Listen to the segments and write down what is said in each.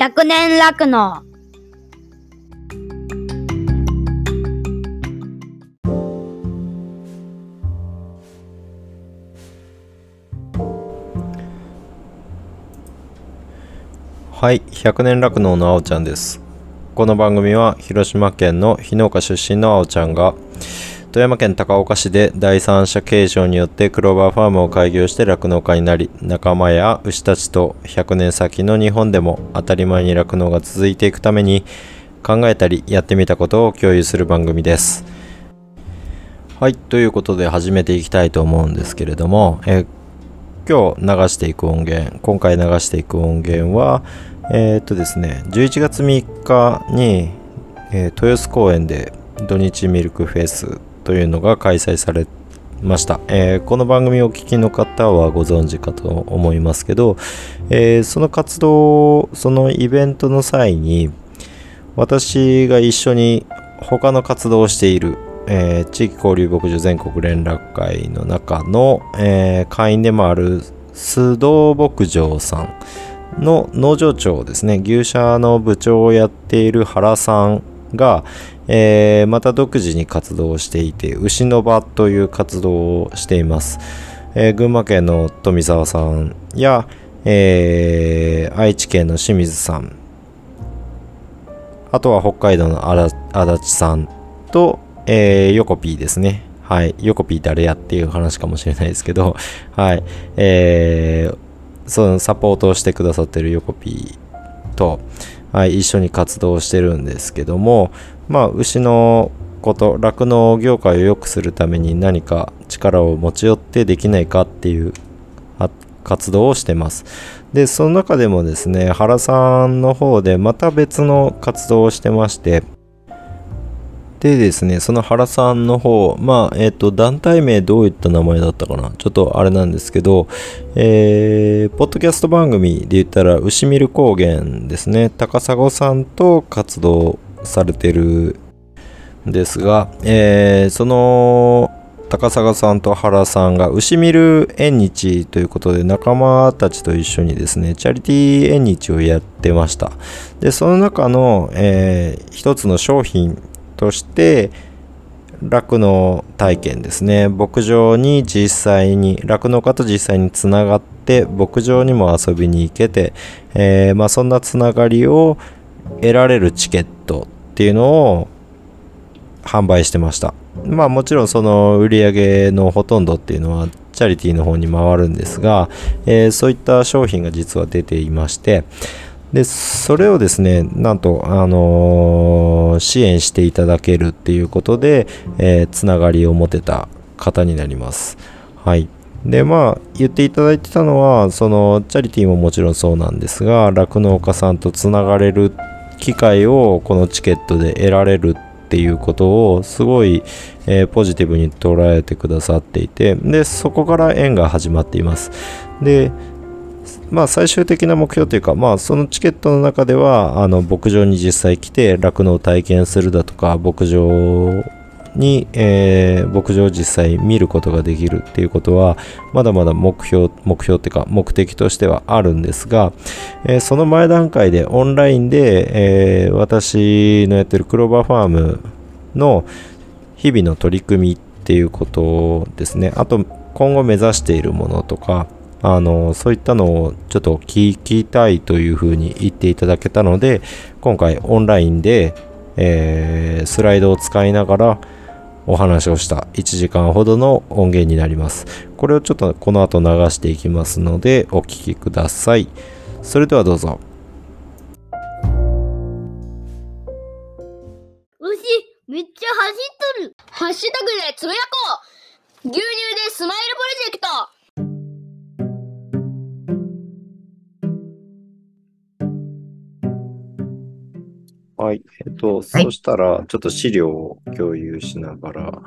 100年楽のはい、100年酪農のあおちゃんです。この番組は広島県の日農家出身のあおちゃんが富山県高岡市で第三者継承によってクローバーファームを開業して酪農家になり仲間や牛たちと100年先の日本でも当たり前に酪農が続いていくために考えたりやってみたことを共有する番組です。はい、ということで始めていきたいと思うんですけれども、え今日流していく音源今回流していく音源はえーっとですね11月3日に、えー豊洲公園で土日ミルクフェスというのが開催されました、えーこの番組をお聞きの方はご存知かと思いますけど、えーその活動そのイベントの際に私が一緒に他の活動をしている、えー地域交流牧場全国連絡会の中の、え会員でもある須藤牧場さんの農場長ですね。牛舎の部長をやっている原さんが、えーまた独自に活動していて牛の場という活動をしています、えー群馬県の富澤さんや、えー愛知県の清水さんあとは北海道の足立さんと、えー、ヨコピーですね。はい。ヨコピー誰やっていう話かもしれないですけど、はい。えー、そのサポートをしてくださってるヨコピーと、はい、一緒に活動してるんですけども、まあ、牛のこと、酪農業界を良くするために何か力を持ち寄ってできないかっていう活動をしてます。で、その中でもですね、原さんの方でまた別の活動をしてまして、でですね、その原さんの方、まあ、えっ、と、団体名どういった名前だったかな？ちょっとあれなんですけど、えー、ポッドキャスト番組で言ったら、牛見る高原ですね、高砂さんと活動されてるんですが、えーその、高砂さんと原さんが牛見る縁日ということで仲間たちと一緒にですねチャリティー縁日をやってました。でその中の、えー一つの商品として酪農体験ですね。牧場に実際に酪農家と実際につながって牧場にも遊びに行けて、えーまあ、そんなつながりを得られるチケットっていうのを販売してました。まあもちろんその売り上げのほとんどっていうのはチャリティーの方に回るんですが、えーそういった商品が実は出ていましてでそれをですねなんと、あのー支援していただけるっていうことで、えーつながりを持てた方になります。はい。でまあ言っていただいてたのはそのチャリティーももちろんそうなんですが酪農家さんとつながれる機会をこのチケットで得られるっていうことをすごい、えーポジティブに捉えてくださっていてでそこから縁が始まっています。でまあ最終的な目標というかまあそのチケットの中ではあの牧場に実際来て酪農を体験するだとか牧場に、えー牧場を実際見ることができるっていうことはまだまだ目標目標っていうか目的としてはあるんですが、えーその前段階でオンラインで、えー私のやってるクローバーファームの日々の取り組みっていうことですね。あと今後目指しているものとかあのそういったのをちょっと聞きたいというふうに言っていただけたので今回オンラインで、えースライドを使いながらお話をした1時間ほどの音源になります。これをちょっとこの後流していきますのでお聞きください。それではどうぞ。牛めっちゃ走っとる。ハッシュタグでつぶやこう。牛乳でスマイルプロジェクト。はい。えっと、そしたら、ちょっと資料を共有しながら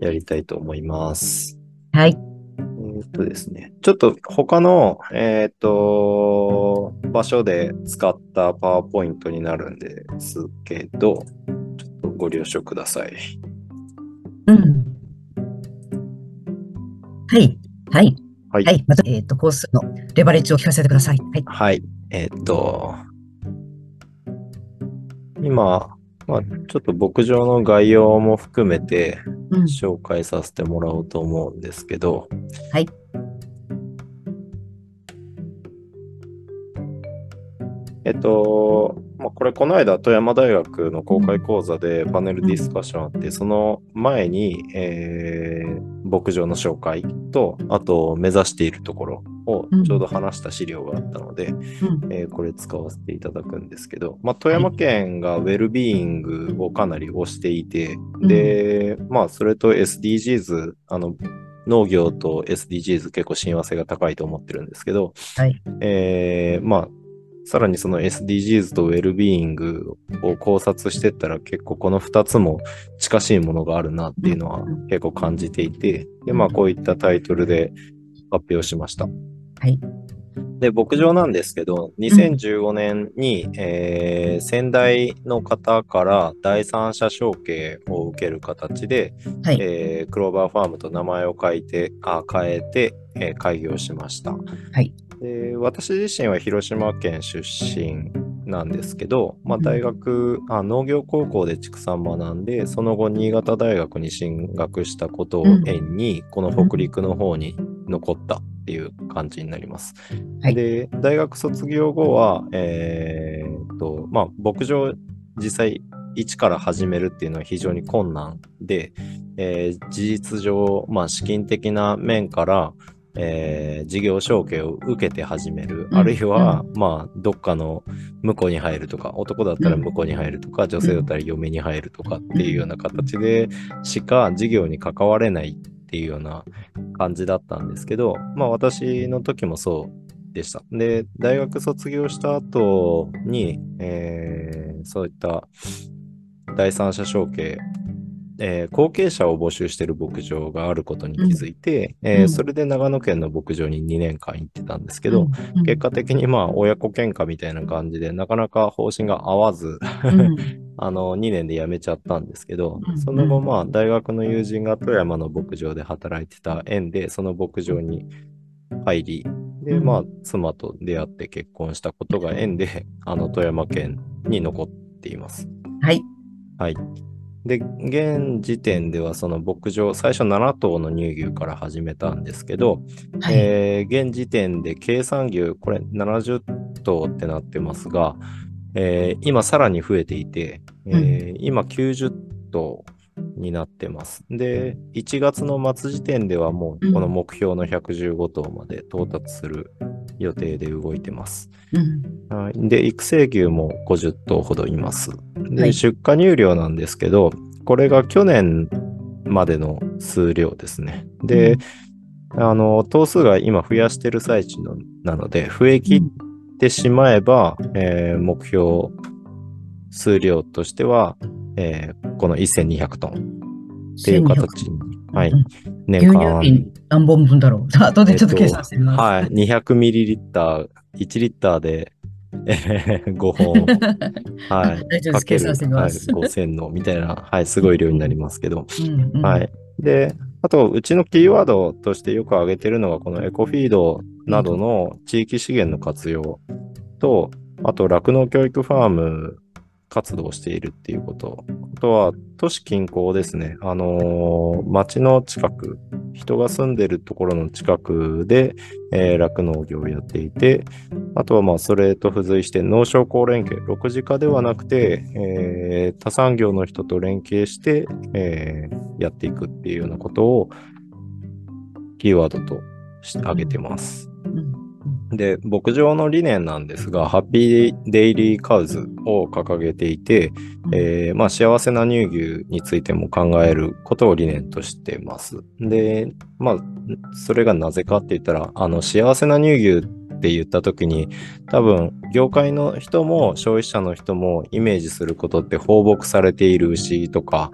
やりたいと思います。はい。えっとですね、ちょっと他の、えっと、場所で使ったパワーポイントになるんですけど、ちょっとご了承ください。うん。はい。はい。はい。はい。まず、えっ、と、コースのレバレッジを聞かせてください。はい。はい。えっと、今、まあ、ちょっと牧場の概要も含めてうん。紹介させてもらおうと思うんですけど、はい。えっと、まあ、これこの間富山大学の公開講座でパネルディスカッションあって、その前に、えー牧場の紹介と、あと目指しているところをうんちょうど話した資料があったので、うん。えーこれ使わせていただくんですけど、まあ、富山県がウェルビーイングをかなり推していて、で、まあ、それと SDGs、あの、農業と SDGs 結構親和性が高いと思ってるんですけど、はいえーまあ、さらにその SDGs とウェルビーイングを考察してったら結構この2つも近しいものがあるなっていうのはうん結構感じていて、で、まあこういったタイトルで発表しました。はい。で、牧場なんですけど、2015年に、えー先代の方から第三者承継を受ける形で、はい。えークローバーファームと名前を変えて、あ変えて、えー開業しました。はい。で私自身は広島県出身なんですけど、まあ、うん大学、あ農業高校で畜産学んで、その後新潟大学に進学したことを縁に、この北陸の方に残ったっていう感じになります。はい。で、大学卒業後は、えーっと、まあ、牧場実際一から始めるっていうのは非常に困難で、えー事実上、まあ、資金的な面から、えー事業承継を受けて始める、うん。あるいは、まあ、どっかの婿に入るとか、男だったら婿に入るとか、女性だったら嫁に入るとかっていうような形でしか事業に関われないっていうような感じだったんですけど、まあ、私の時もそうでした。で、大学卒業した後に、えーそういった第三者承継、えー後継者を募集している牧場があることに気づいて、えーうんそれで長野県の牧場に2年間行ってたんですけど、うん、結果的にまあ親子喧嘩みたいな感じでなかなか方針が合わず、うん、あの2年で辞めちゃったんですけど、うんその後まあ大学の友人が富山の牧場で働いてた縁でその牧場に入り、でうんまあ妻と出会って結婚したことが縁で、あの富山県に残っています。はい。はい。で、現時点ではその牧場、最初7頭の乳牛から始めたんですけど、はい。えー現時点で計算牛、これ70頭ってなってますが、えー今さらに増えていて、えー今90頭になってます。で、1月の末時点ではもうこの目標の115頭まで到達する予定で動いてます。うん。はい、で、育成牛も50頭ほどいます。で、はい出荷入量なんですけど、これが去年までの数量ですね。で、あの、頭数が今増やしてる最中のなので、増え切ってしまえば、えー目標数量としては、えーこの1200トンっていう形に、はい。うん、年牛乳間瓶何本分だろう？後でちょっと計算してみます。はい、200ミリリッター、1リッターで、えー5本、はい、大丈夫です。計算してみはい、ます。5000のみたいな、はい、すごい量になりますけど、うんうんはい。で、あと、うちのキーワードとしてよく挙げてるのが、このエコフィードなどの地域資源の活用と、あと、酪農教育ファーム活動しているっていうこと。あとは、都市近郊ですね。あのー町の近く、人が住んでるところの近くで、えー酪農業をやっていて、あとはまあそれと付随して農商工連携、6時化ではなくて、えー他産業の人と連携して、えーやっていくっていうようなことをキーワードとして挙げてます。うんで、牧場の理念なんですが、ハッピーデイリーカウズを掲げていて、えーまあ、幸せな乳牛についても考えることを理念としてます。で、まあ、それがなぜかって言ったら、あの、幸せな乳牛っって言った時に、多分、業界の人も消費者の人もイメージすることって放牧されている牛とか、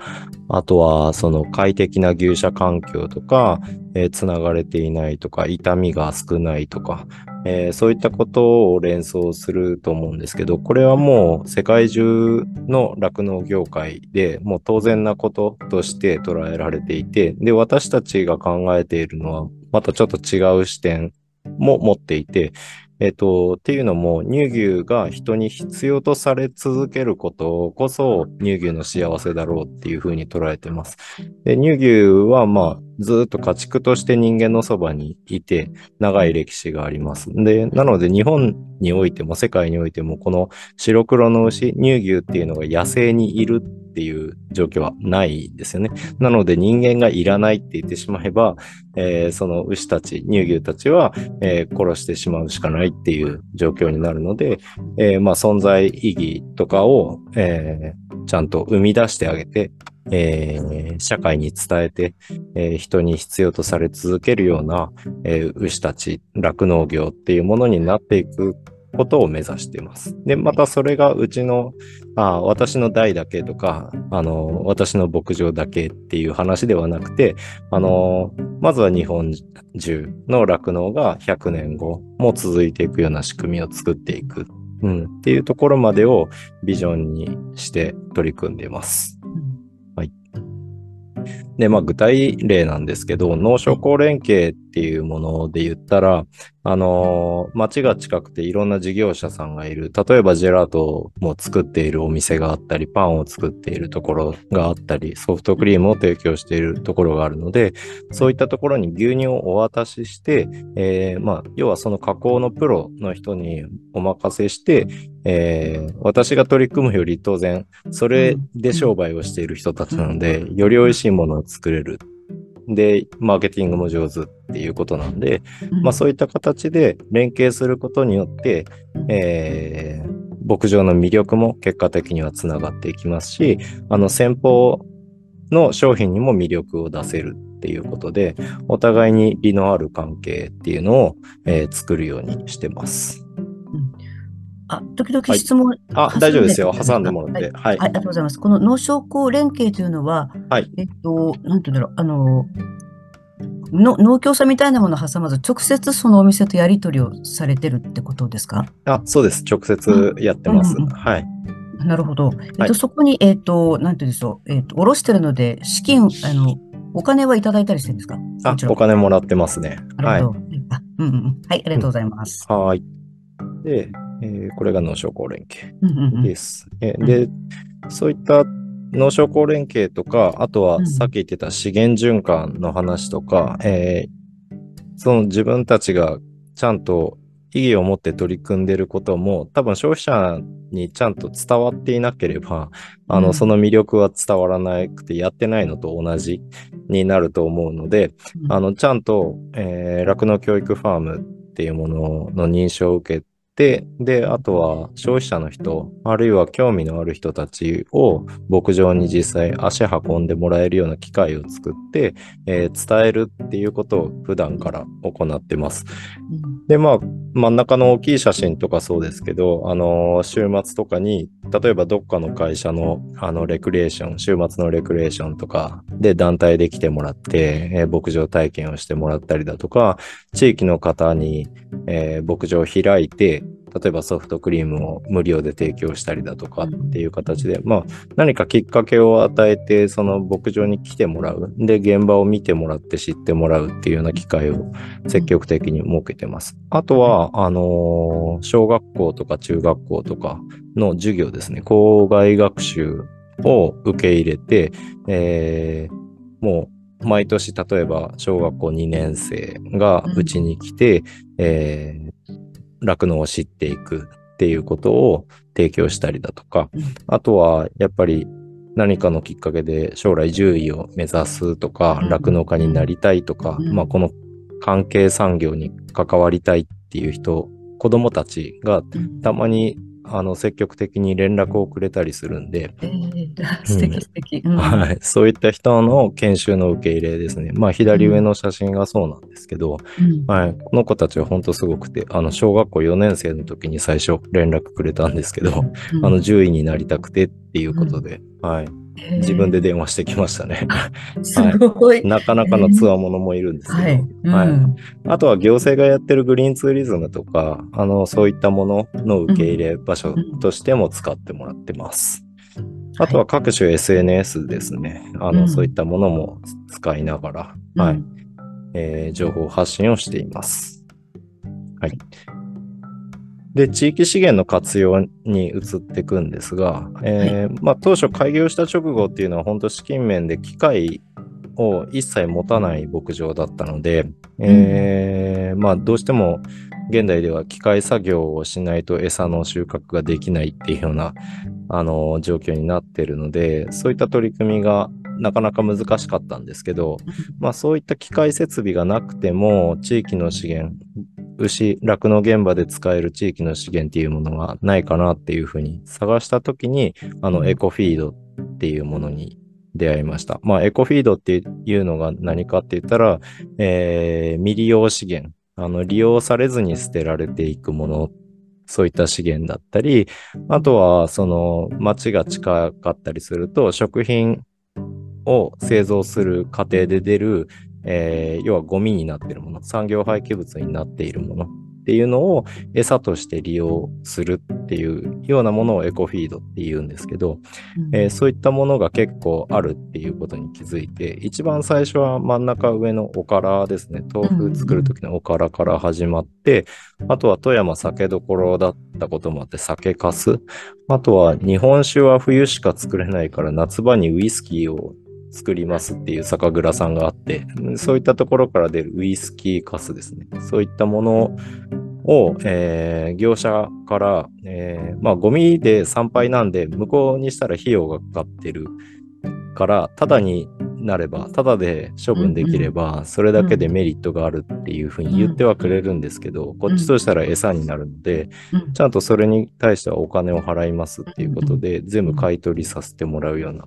あとは、その快適な牛舎環境とか、えーがれていないとか、痛みが少ないとか、えーそういったことを連想すると思うんですけど、これはもう世界中の酪農業界でもう当然なこととして捉えられていて、で、私たちが考えているのはまたちょっと違う視点も持っていて、えっ、と、っていうのも、乳牛が人に必要とされ続けることこそ、乳牛の幸せだろうっていうふうに捉えてます。で乳牛は、まあ、ずっと家畜として人間のそばにいて、長い歴史があります。で、なので日本においても世界においても、この白黒の牛、乳牛っていうのが野生にいるっていう状況はないですよね。なので人間がいらないって言ってしまえば、えーその牛たち、乳牛たちは、えー殺してしまうしかないっていう状況になるので、えーまあ存在意義とかを、えーちゃんと生み出してあげて、えー社会に伝えて、えー人に必要とされ続けるような、えー牛たち、酪農業っていうものになっていくことを目指しています。で、またそれがうちの、あ私の代だけとか、あの、私の牧場だけっていう話ではなくて、あの、まずは日本中の酪農が100年後も続いていくような仕組みを作っていく。うん、っていうところまでをビジョンにして取り組んでいます。で、まあ具体例なんですけど、農商工連携っていうもので言ったら、あのー町が近くていろんな事業者さんがいる。例えばジェラートも作っているお店があったり、パンを作っているところがあったり、ソフトクリームを提供しているところがあるので、そういったところに牛乳をお渡しして、えーまあ、要はその加工のプロの人にお任せして、えー私が取り組むより当然、それで商売をしている人たちなので、より美味しいものを作れる。で、マーケティングも上手っていうことなんで、まあそういった形で連携することによって、えー牧場の魅力も結果的にはつながっていきますし、あの先方の商品にも魅力を出せるっていうことで、お互いに利のある関係っていうのを、えー作るようにしてます。あ、時々質問、あ、挟んで大丈夫ですよ。挟んでもらって。はい。はい、ありがとうございます。この農商工連携というのは、はいえっと、なんていうんだろう、あの、の農協さんみたいなものを挟まず、直接そのお店とやり取りをされてるってことですか？あ、そうです。直接やってます。うんうんうんはい。なるほど。えっと、はいそこに、えっと、なんていうんでしょう、えっと、おろしてるので、資金、あの、お金はいただいたりしてるんですか？あお金もらってますね。はいなる。ほど。あうんうんうん。はい、ありがとうございます。はい。で、えーこれが農商工連携うんうんうん。です。えーで、そういった農商工連携とか、あとはうん。さっき言ってた資源循環の話とか、えーその自分たちがちゃんと意義を持って取り組んでいることも、多分消費者にちゃんと伝わっていなければ、あの、うん。その魅力は伝わらなくて、やってないのと同じになると思うので、うん。あの、ちゃんと、えー、酪農教育ファームっていうものの認証を受けて、で、あとは消費者の人、あるいは興味のある人たちを牧場に実際足運んでもらえるような機会を作って、えー伝えるっていうことを普段から行ってます。うんで、まあ、真ん中の大きい写真とかそうですけど、あのー週末とかに、例えばどっかの会社の、あの、レクリエーション、週末のレクリエーションとかで団体で来てもらって、えー牧場体験をしてもらったりだとか、地域の方に、えー牧場を開いて、例えばソフトクリームを無料で提供したりだとかっていう形で、まあ、何かきっかけを与えて、その牧場に来てもらう。で、現場を見てもらって知ってもらうっていうような機会を積極的に設けてます。あとは、あのー小学校とか中学校とかの授業ですね。校外学習を受け入れて、えーもう毎年例えば小学校2年生がうちに来て、えー酪農を知っていくっていうことを提供したりだとか、うん。あとはやっぱり何かのきっかけで将来獣医を目指すとか、うん。酪農家になりたいとか、うん。まあこの関係産業に関わりたいっていう人、子供たちがうん。たまにあの積極的に連絡をくれたりするんで、えー、素敵素敵。うん。はい、そういった人の研修の受け入れですね。まあ左上の写真がそうなんですけど、うん。はい、この子たちは本当すごくて、あの小学校4年生の時に最初連絡くれたんですけど、うん。あの獣医になりたくてっていうことで、はい、自分で電話してきましたね。すごい。なかなかのつわものもいるんですけど、はい。うんはいあとは行政がやってるグリーンツーリズムとか、あの、そういったものの受け入れ場所としても使ってもらってます。あとは各種 SNS ですね。あの、うんそういったものも使いながら、はい、えー情報発信をしています。はい。で、地域資源の活用に移っていくんですが、えーまあ、当初開業した直後っていうのは本当資金面で機械を一切持たない牧場だったので、えーまあ、どうしても現代では機械作業をしないと餌の収穫ができないっていうようなあの状況になってるので、そういった取り組みがなかなか難しかったんですけど、まあそういった機械設備がなくても地域の資源、牛、酪農現場で使える地域の資源っていうものがないかなっていうふうに探したときに、あのエコフィードっていうものに出会いました。まあエコフィードっていうのが何かって言ったら、えー未利用資源、あの利用されずに捨てられていくもの。そういった資源だったり、あとは、その、町が近かったりすると、食品を製造する過程で出る、えー要はゴミになっているもの、産業廃棄物になっているもの。っていうのを餌として利用するっていうようなものをエコフィードって言うんですけど、えーそういったものが結構あるっていうことに気づいて、一番最初は真ん中上のおからですね、豆腐作る時のおからから始まって、あとは富山酒どころだったこともあって酒かす、あとは日本酒は冬しか作れないから夏場にウイスキーを作りますっていう酒蔵さんがあって、そういったところから出るウイスキーかすですね。そういったものを、えー業者から、えーまあゴミで参拝なんで向こうにしたら費用がかかってるから、ただになれば、ただで処分できれば、それだけでメリットがあるっていうふうに言ってはくれるんですけど、こっちとしたら餌になるので、うん。ちゃんとそれに対してはお金を払いますっていうことで、全部買い取りさせてもらうような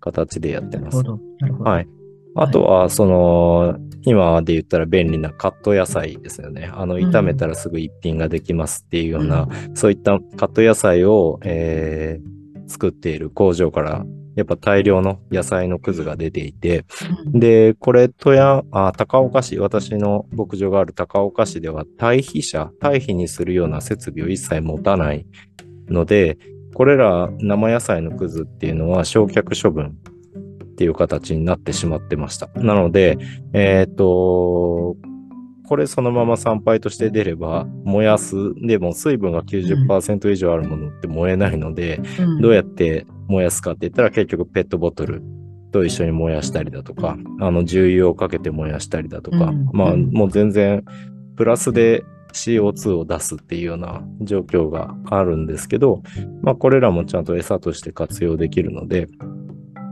形でやってます。なるほど。なるほど。はい。あとは、その、今で言ったら便利なカット野菜ですよね。あの、ん炒めたらすぐ一品ができますっていうような、そういったカット野菜を、えー作っている工場から、やっぱ大量の野菜のくずが出ていて、うんで、これ、富山、あ、高岡市、私の牧場がある高岡市では、堆肥車、堆肥にするような設備を一切持たないので、これら生野菜のくずっていうのは焼却処分っていう形になってしまってました。なので、えっ、と、これそのまま参拝として出れば、燃やす。でも水分が90%以上あるものって燃えないので、うんどうやって燃やすかって言ったら結局ペットボトルと一緒に燃やしたりだとか、あの重油をかけて燃やしたりだとか、うんまあうんもう全然プラスで CO2 を出すっていうような状況があるんですけど、まあこれらもちゃんと餌として活用できるので、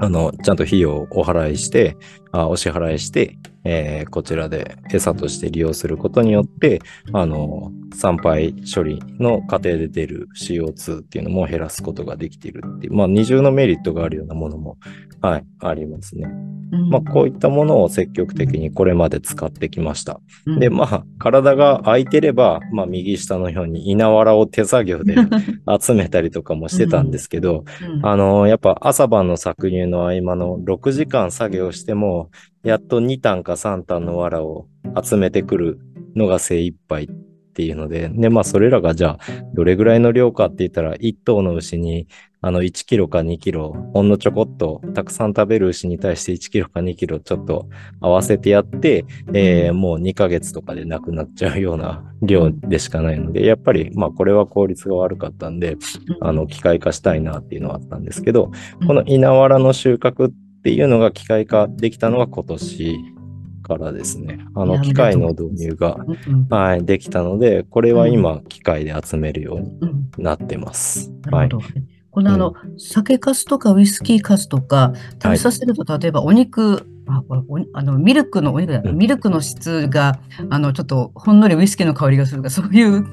あの、ちゃんと費用をお払いして、あお支払いして、えーこちらで餌として利用することによって、あの、参拝処理の過程で出る CO2 っていうのも減らすことができているっていう、まあ二重のメリットがあるようなものも、はい、ありますね。うんまあこういったものを積極的にこれまで使ってきました。うんで、まあ体が空いてれば、まあ右下のように稲わらを手作業で 集めたりとかもしてたんですけど、うんあの、やっぱ朝晩の搾乳の合間の6時間作業しても、やっと2単か3単の藁を集めてくるのが精一杯っていうので、で、まあそれらがじゃあ、どれぐらいの量かって言ったら、1頭の牛に、あの、1キロか2キロ、ほんのちょこっと、たくさん食べる牛に対して1キロか2キロちょっと合わせてやって、えーもう2ヶ月とかでなくなっちゃうような量でしかないので、やっぱり、まあこれは効率が悪かったんで、あの、機械化したいなっていうのはあったんですけど、この稲わらの収穫っていうのが機械化できたのが今年からですね。あの、機械の導入が、うんはい、できたので、これは今、機械で集めるようにうんなってます。はい。なるほど。このあの、酒粕とかウイスキー粕とか、食べさせると、例えばお肉、あこれおあのミルクのお肉ミルクの質が、あの、ちょっとほんのりウイスキーの香りがするとか、そういう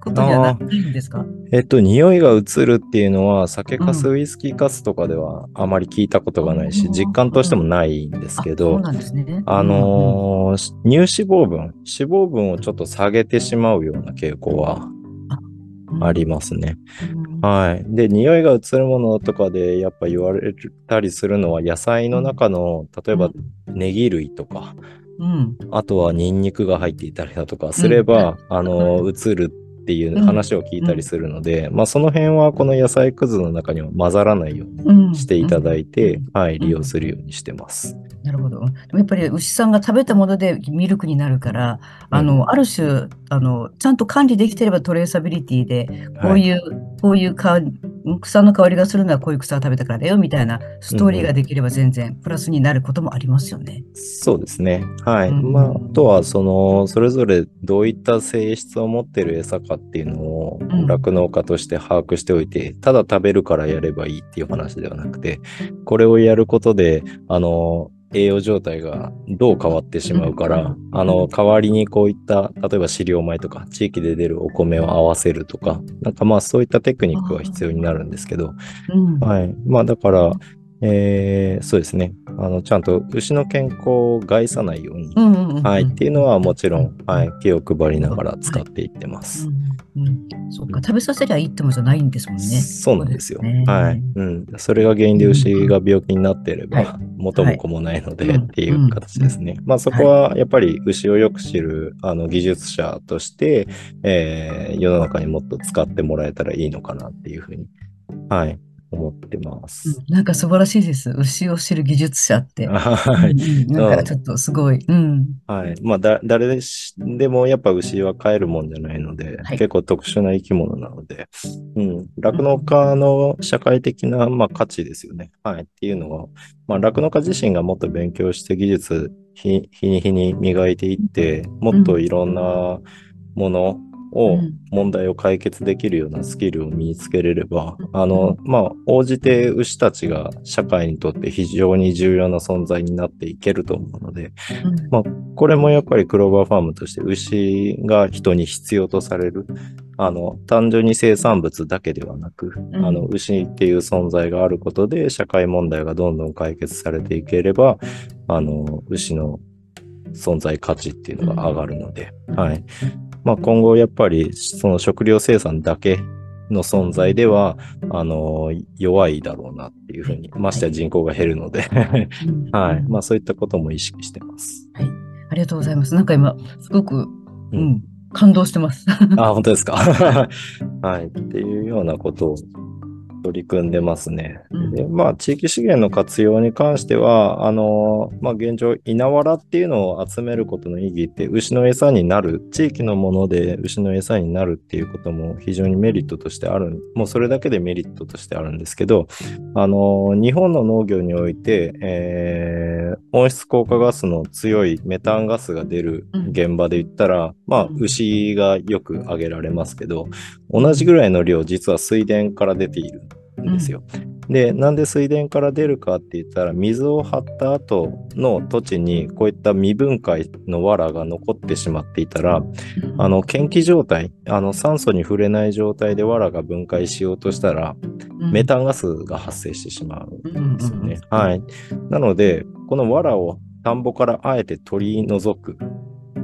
ことにはないんですか？えっと、匂いが移るっていうのは、酒粕、うウイスキー粕とかではあまり聞いたことがないし、うん実感としてもないんですけど、なんですね。あの乳脂肪分、脂肪分をちょっと下げてしまうような傾向はうんありますね。うんはい。で、匂いが移るものとかでやっぱ言われたりするのは、野菜の中の、例えばネギ類とか、うん。あとはニンニクが入っていたりだとかすれば、あの、移るっていう話を聞いたりするので、まあその辺はこの野菜くずの中には混ざらないよううんにしていただいて、うんはい、利用するようにしてます。なるほど。でもやっぱり牛さんが食べたものでミルクになるから、あの、ある種、あの、ちゃんと管理できてればトレーサビリティで、こういう、こういうか草の香りがするのはこういう草を食べたからだよみたいなストーリーができれば全然プラスになることもありますよね。そうですね。はい。うんまあ、あとは、その、それぞれどういった性質を持ってる餌かっていうのをうん、酪農家として把握しておいて、ただ食べるからやればいいっていう話ではなくて、これをやることで、あの、栄養状態がどう変わってしまうから、うんあの、代わりにこういった、例えば飼料米とか、地域で出るお米を合わせるとか、なんかまあそういったテクニックは必要になるんですけど、うん。はい。まあだから、えーそうですね。あの、ちゃんと牛の健康を害さないように、うんうんうんうんはい。っていうのはもちろん、はい。気を配りながら使っていってます。うんうん、そうか、食べさせりゃいいってもんじゃないんですもんね。そうなんですよ。はい。うん。それが原因で牛が病気になっていれば、は元も子もないので、はいっていう形ですね。まあそこはやっぱり牛をよく知るあの技術者として、えー世の中にもっと使ってもらえたらいいのかなっていうふうに、はい。思ってます。うんなんか素晴らしいです。牛を知る技術者って。はい。うなんかちょっとすごい。うん。はい。まあ、だ、誰でもやっぱ牛は飼えるもんじゃないので、はい結構特殊な生き物なので、うん。酪農家の社会的な、まあ、価値ですよね。はい。っていうのは、まあ、酪農家自身がもっと勉強して技術、日日に日に磨いていって、もっといろんなものを、うん問題を解決できるようなスキルを身につけれれば、あの、まあ、応じて牛たちが社会にとって非常に重要な存在になっていけると思うので、うん。まあ、これもやっぱりクローバーファームとして牛が人に必要とされる、あの、単純に生産物だけではなく、うん。あの、牛っていう存在があることで社会問題がどんどん解決されていければ、あの、牛の存在価値っていうのが上がるので、はい。まあ、今後やっぱりその食料生産だけの存在では、あの、弱いだろうなっていうふうに、ましてや人口が減るので、うんはい。まあ、そういったことも意識してます。ありがとうございます。なんか今、すごく、ううんん、感動してます。あ、本当ですか。はい。っていうようなことを取り組んでますね。うん。で、まあ、地域資源の活用に関しては、あの、まあ、現状、稲わらっていうのを集めることの意義って、牛の餌になる、地域のもので牛の餌になるっていうことも非常にメリットとしてある、もうそれだけでメリットとしてあるんですけど、あの、日本の農業において、えー温室効果ガスの強いメタンガスが出る現場で言ったら、まあ、うん。牛がよく挙げられますけど、同じぐらいの量、実は水田から出ているんですよ。で、なんで水田から出るかって言ったら、水を張った後の土地にこういった未分解の藁が残ってしまっていたら、あの、研気状態、あの、酸素に触れない状態で藁が分解しようとしたら、メタンガスが発生してしまうんですよね。はい。なので、この藁を田んぼからあえて取り除く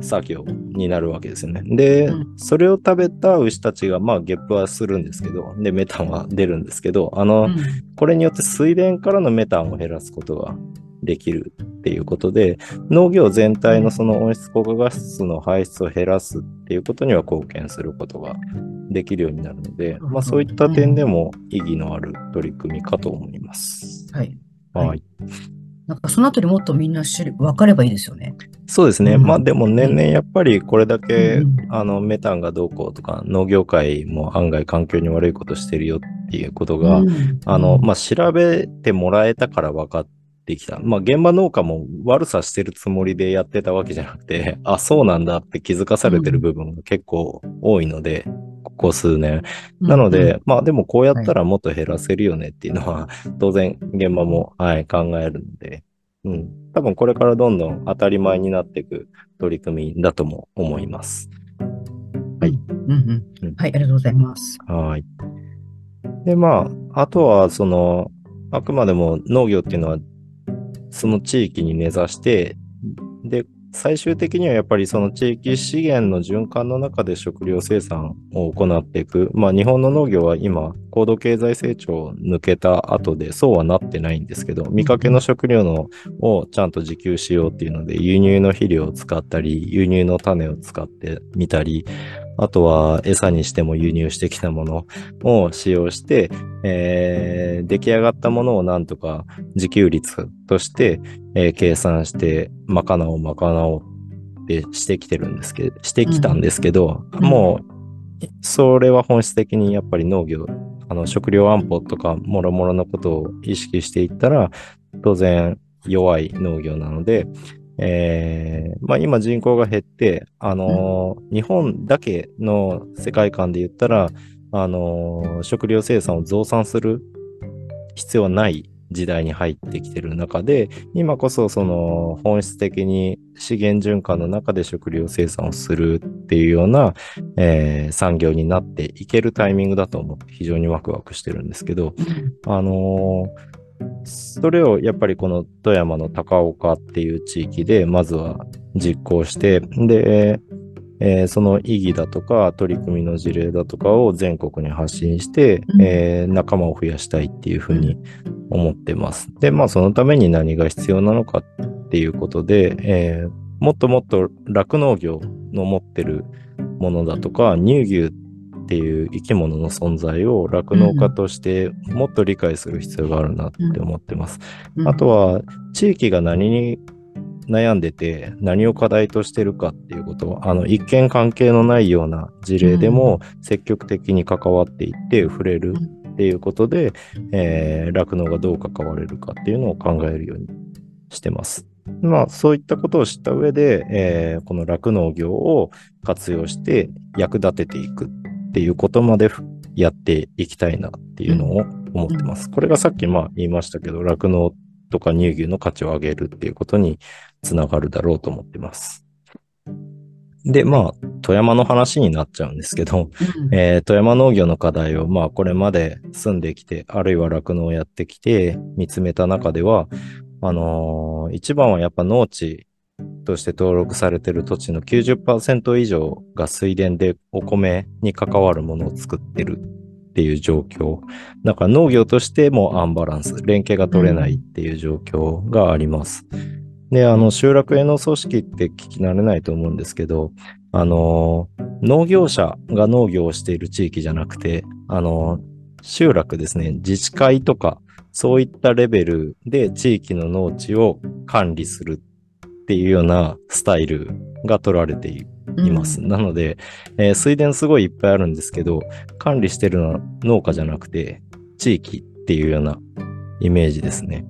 作業になるわけですよね。で、うんそれを食べた牛たちが、まあ、ゲップはするんですけど、で、メタンは出るんですけど、あの、うんこれによって水田からのメタンを減らすことができるっていうことで、農業全体のその温室効果ガスの排出を減らすっていうことには貢献することができるようになるので、まあそういった点でも意義のある取り組みかと思います。はい。はい。はいなんかそのあたりもっとみんな知り、分かればいいですよね。そうですね。うん。まあでも年々やっぱりこれだけ、うん。あのメタンがどうこうとか農業界も案外環境に悪いことしてるよっていうことが、うん。あの、まあ、調べてもらえたから分かってきた。まあ、現場農家も悪さしてるつもりでやってたわけじゃなくて、あ、そうなんだって気づかされてる部分が結構多いので、ここ数年。なので、、まあ、でもこうやったらもっと減らせるよねっていうのは、当然現場も、はい、考えるので、うん。多分これからどんどん当たり前になっていく取り組みだとも思います。はいうんうんうんはい、ありがとうございます。はい。で、まあ、あとは、その、あくまでも農業っていうのは、その地域に根ざして、で、最終的にはやっぱりその地域資源の循環の中で食料生産を行っていく。まあ日本の農業は今、高度経済成長を抜けた後でそうはなってないんですけど、見かけの食料のをちゃんと自給しようっていうので、輸入の肥料を使ったり、輸入の種を使ってみたり、あとは餌にしても輸入してきたものを使用して、えー出来上がったものをなんとか自給率として、えー計算して賄おう賄おうってしてきてるんですけど、してきたんですけど、ん。もう、それは本質的にやっぱり農業、あの食料安保とかもろもろのことを意識していったら、当然弱い農業なので、えーまあ、今人口が減って、あのー日本だけの世界観で言ったら、あのー食料生産を増産する必要はない時代に入ってきてる中で、今こそその本質的に資源循環の中で食料生産をするっていうような、えー産業になっていけるタイミングだと思って非常にワクワクしてるんですけど、あのーそれをやっぱりこの富山の高岡っていう地域でまずは実行して、で、えーその意義だとか取り組みの事例だとかを全国に発信して、うんえー仲間を増やしたいっていうふうに思ってます。で、まあそのために何が必要なのかっていうことで、えーもっともっと酪農業の持ってるものだとか、乳牛っていう生き物の存在を酪農家としてもっと理解する必要があるなって思ってます。うんあとは、地域が何に悩んでて、何を課題としてるかっていうこと、あの、一見関係のないような事例でも積極的に関わっていって触れるっていうことで、えー酪農がどう関われるかっていうのを考えるようにしてます。まあ、そういったことを知った上で、えーこの酪農業を活用して役立てていくっていうことまでやっていきたいなっていうのを思ってます。これがさっきまあ言いましたけど、酪農とか乳牛の価値を上げるっていうことにつながるだろうと思ってます。で、まあ、富山の話になっちゃうんですけど、うんえー富山農業の課題を、まあ、これまで住んできて、あるいは酪農をやってきて、見つめた中では、あのー一番はやっぱ農地として登録されている土地の90%以上が水田でお米に関わるものを作ってるっていう状況。だから農業としてもアンバランス、連携が取れないっていう状況があります。で、あの、集落への組織って聞き慣れないと思うんですけど、あの農業者が農業をしている地域じゃなくて、あの集落ですね、自治会とか、そういったレベルで地域の農地を管理するっていうようなスタイルが取られていいます。なので、えー水田すごいいっぱいあるんですけど、管理してるのは農家じゃなくて、地域っていうようなイメージですね。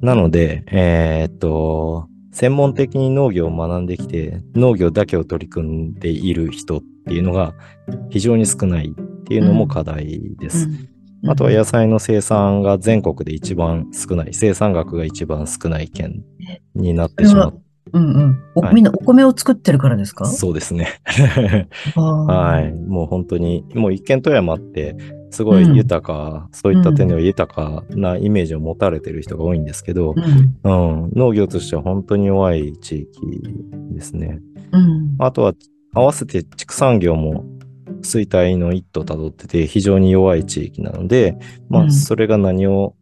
なので、えーっと、専門的に農業を学んできて、農業だけを取り組んでいる人っていうのが非常に少ないっていうのも課題です。あとは野菜の生産が全国で一番少ない、生産額が一番少ない県になってしまう。うんうん。おはいみんなお米を作ってるからですか？そうですね。は はい。もう本当に、もう一見富山って、すごい豊か、そういった点では豊かなイメージを持たれてる人が多いんですけど、うん。うん、農業としては本当に弱い地域ですね。うん。あとは、合わせて畜産業も衰退の一途たどってて非常に弱い地域なので、まあ、うんそれが何を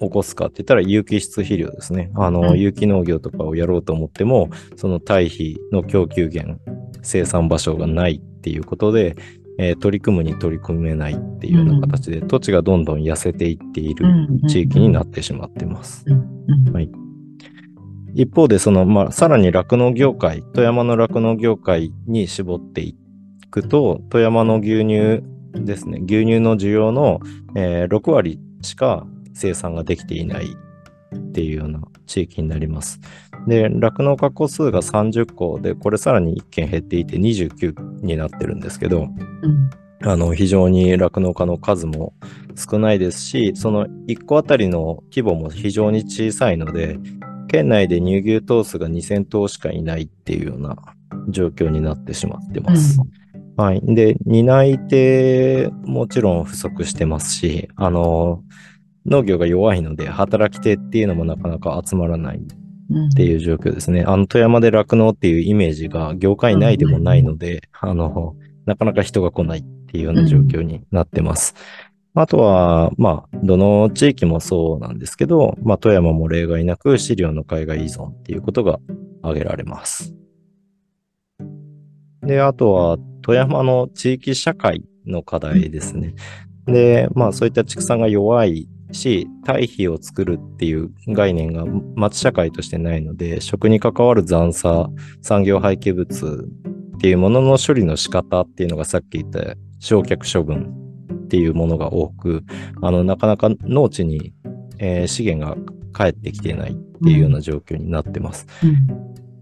起こすかって言ったら有機質肥料ですね。あの、うん有機農業とかをやろうと思っても、その堆肥の供給源、生産場所がないっていうことで、えー取り組むに取り組めないっていうような形で、土地がどんどん痩せていっている地域になってしまってます。うん。はい一方で、その、まあ、さらに酪農業界、富山の酪農業界に絞っていくと、富山の牛乳ですね、牛乳の需要の、えー6割しか生産ができていないっていうような地域になります。で、酪農家個数が30個で、これさらに1件減っていて29になってるんですけど、うん。あの、非常に酪農家の数も少ないですし、その1個あたりの規模も非常に小さいので、県内で乳牛頭数が2000頭しかいないっていうような状況になってしまってます。はい。で、担い手もちろん不足してますし、あの、農業が弱いので、働き手っていうのもなかなか集まらないうん。っていう状況ですね。あの、富山で酪農っていうイメージが業界内でもないので、あの、なかなか人が来ないっていうような状況になってます。あとは、まあ、どの地域もそうなんですけど、まあ、富山も例外なく飼料の海外依存っていうことが挙げられます。で、あとは、富山の地域社会の課題ですね。で、まあそういった畜産が弱いし、堆肥を作るっていう概念が町社会としてないので、食に関わる残差、産業廃棄物っていうものの処理の仕方っていうのがさっき言った焼却処分っていうものが多く、あの、なかなか農地に、えー資源が返ってきていないっていうような状況になってます。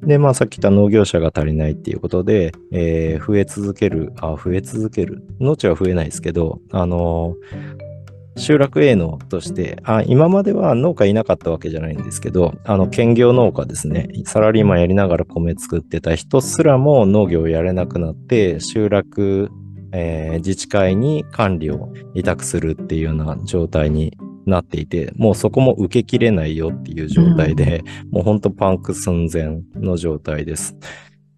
で、まあさっき言った農業者が足りないっていうことで、えー増え続ける、あ、増え続ける。農地は増えないですけど、あのー集落営農としてあ、今までは農家いなかったわけじゃないんですけど、あの、兼業農家ですね。サラリーマンやりながら米作ってた人すらも農業をやれなくなって、集落、えー自治会に管理を委託するっていうような状態になっていて、もうそこも受けきれないよっていう状態で、もうほんとパンク寸前の状態です。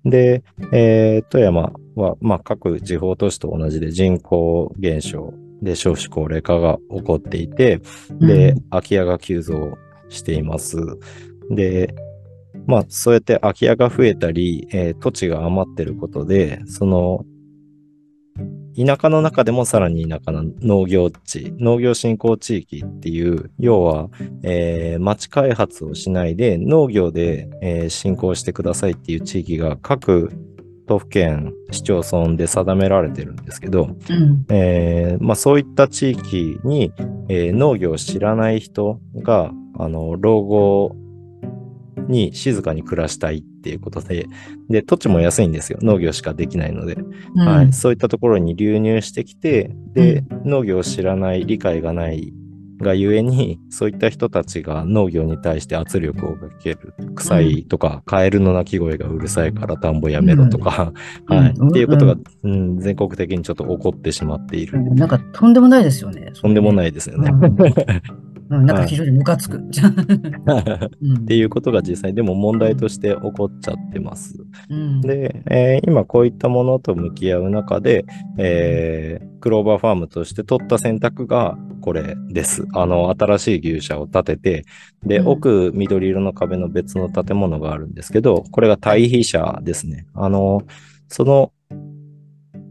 で、えー富山は、まあ、各地方都市と同じで人口減少で少子高齢化が起こっていて、で、空き家が急増しています。で、まあ、そうやって空き家が増えたり、えー土地が余ってることで、その、田舎の中でもさらに田舎の農業地、農業振興地域っていう、要は、えー町開発をしないで農業で、えー振興してくださいっていう地域が各都府県、市町村で定められてるんですけど、うんえーまあ、そういった地域に、えー農業を知らない人が、あの、老後に静かに暮らしたいっていうことで、で、土地も安いんですよ。農業しかできないので。うんはい。そういったところに流入してきて、で、農業を知らない、理解がないがゆえに、そういった人たちが農業に対して圧力をかける。臭いとか、カエルの鳴き声がうるさいから田んぼやめろとか、うんはい。うんっていうことが、ううん、全国的にちょっと起こってしまっている。なんかとんでもないですよね。とんでもないいですよね。うん、なんか非常にムカつく。うん っていうことが実際でも問題として起こっちゃってます。うんで、えー今こういったものと向き合う中で、えークローバーファームとして取った選択がこれです。あの、新しい牛舎を建てて、で、うん奥緑色の壁の別の建物があるんですけど、これが対比車ですね。あの、その、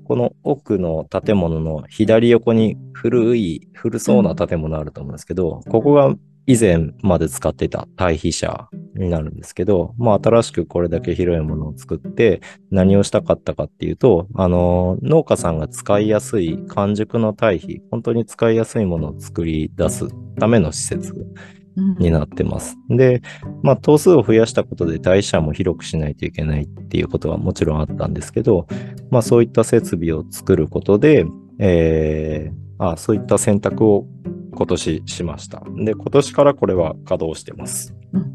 この奥の建物の左横に古い、古そうな建物あると思うんですけど、ここが以前まで使っていた対比車になるんですけど、まあ新しくこれだけ広いものを作って何をしたかったかっていうと、あの、農家さんが使いやすい完熟の堆肥、本当に使いやすいものを作り出すための施設になってます。で、まあ、頭数を増やしたことで代謝も広くしないといけないっていうことはもちろんあったんですけど、まあ、そういった設備を作ることで、えーあそういった選択を今年しました。で、今年からこれは稼働してます。うん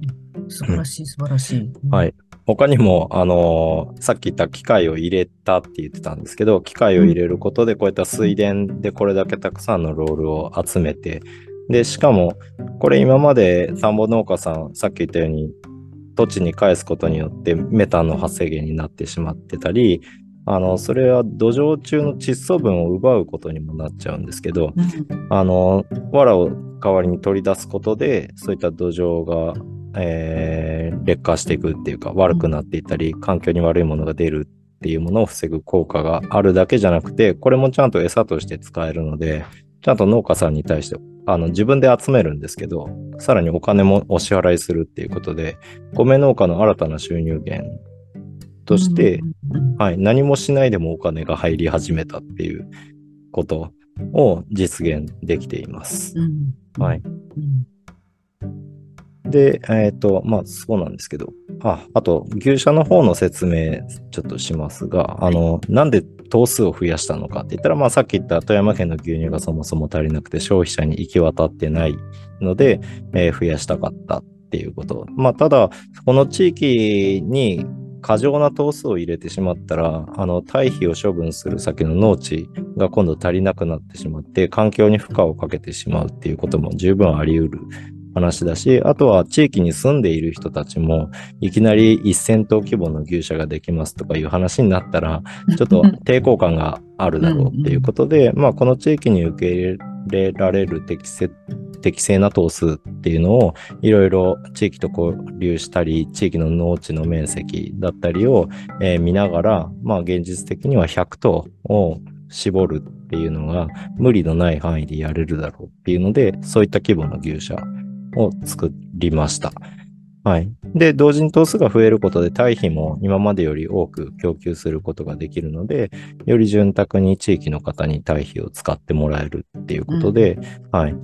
素晴らしい、素晴らしい。はい。他にも、あのーさっき言った機械を入れたって言ってたんですけど、機械を入れることで、こういった水田でこれだけたくさんのロールを集めて、で、しかも、これ今まで田んぼ農家さん、さっき言ったように、土地に返すことによってメタンの発生源になってしまってたり、あの、それは土壌中の窒素分を奪うことにもなっちゃうんですけど、うん。あの、藁を代わりに取り出すことで、そういった土壌が、えー劣化していくっていうか、悪くなっていったり、環境に悪いものが出るっていうものを防ぐ効果があるだけじゃなくて、これもちゃんと餌として使えるので、ちゃんと農家さんに対して、あの、自分で集めるんですけど、さらにお金もお支払いするっていうことで、米農家の新たな収入源として、うんはい、何もしないでもお金が入り始めたっていうことを実現できています。うんはい。うんで、えっ、と、まあ、そうなんですけど、あ、あと、牛舎の方の説明、ちょっとしますが、あの、なんで頭数を増やしたのかって言ったら、まあ、さっき言った富山県の牛乳がそもそも足りなくて消費者に行き渡ってないので、えー増やしたかったっていうこと。まあ、ただ、この地域に過剰な頭数を入れてしまったら、あの、堆肥を処分する先の農地が今度足りなくなってしまって、環境に負荷をかけてしまうっていうことも十分あり得る話だし、あとは地域に住んでいる人たちも、いきなり1000頭規模の牛舎ができますとかいう話になったら、ちょっと抵抗感があるだろうっていうことで、まあ、この地域に受け入れられる適切適正な頭数っていうのをいろいろ地域と交流したり、地域の農地の面積だったりを、えー見ながら、まあ現実的には100頭を絞るっていうのが無理のない範囲でやれるだろうっていうので、そういった規模の牛舎を作りました。はい。で、同時に頭数が増えることで、堆肥も今までより多く供給することができるので、より潤沢に地域の方に堆肥を使ってもらえるっていうことで、はい。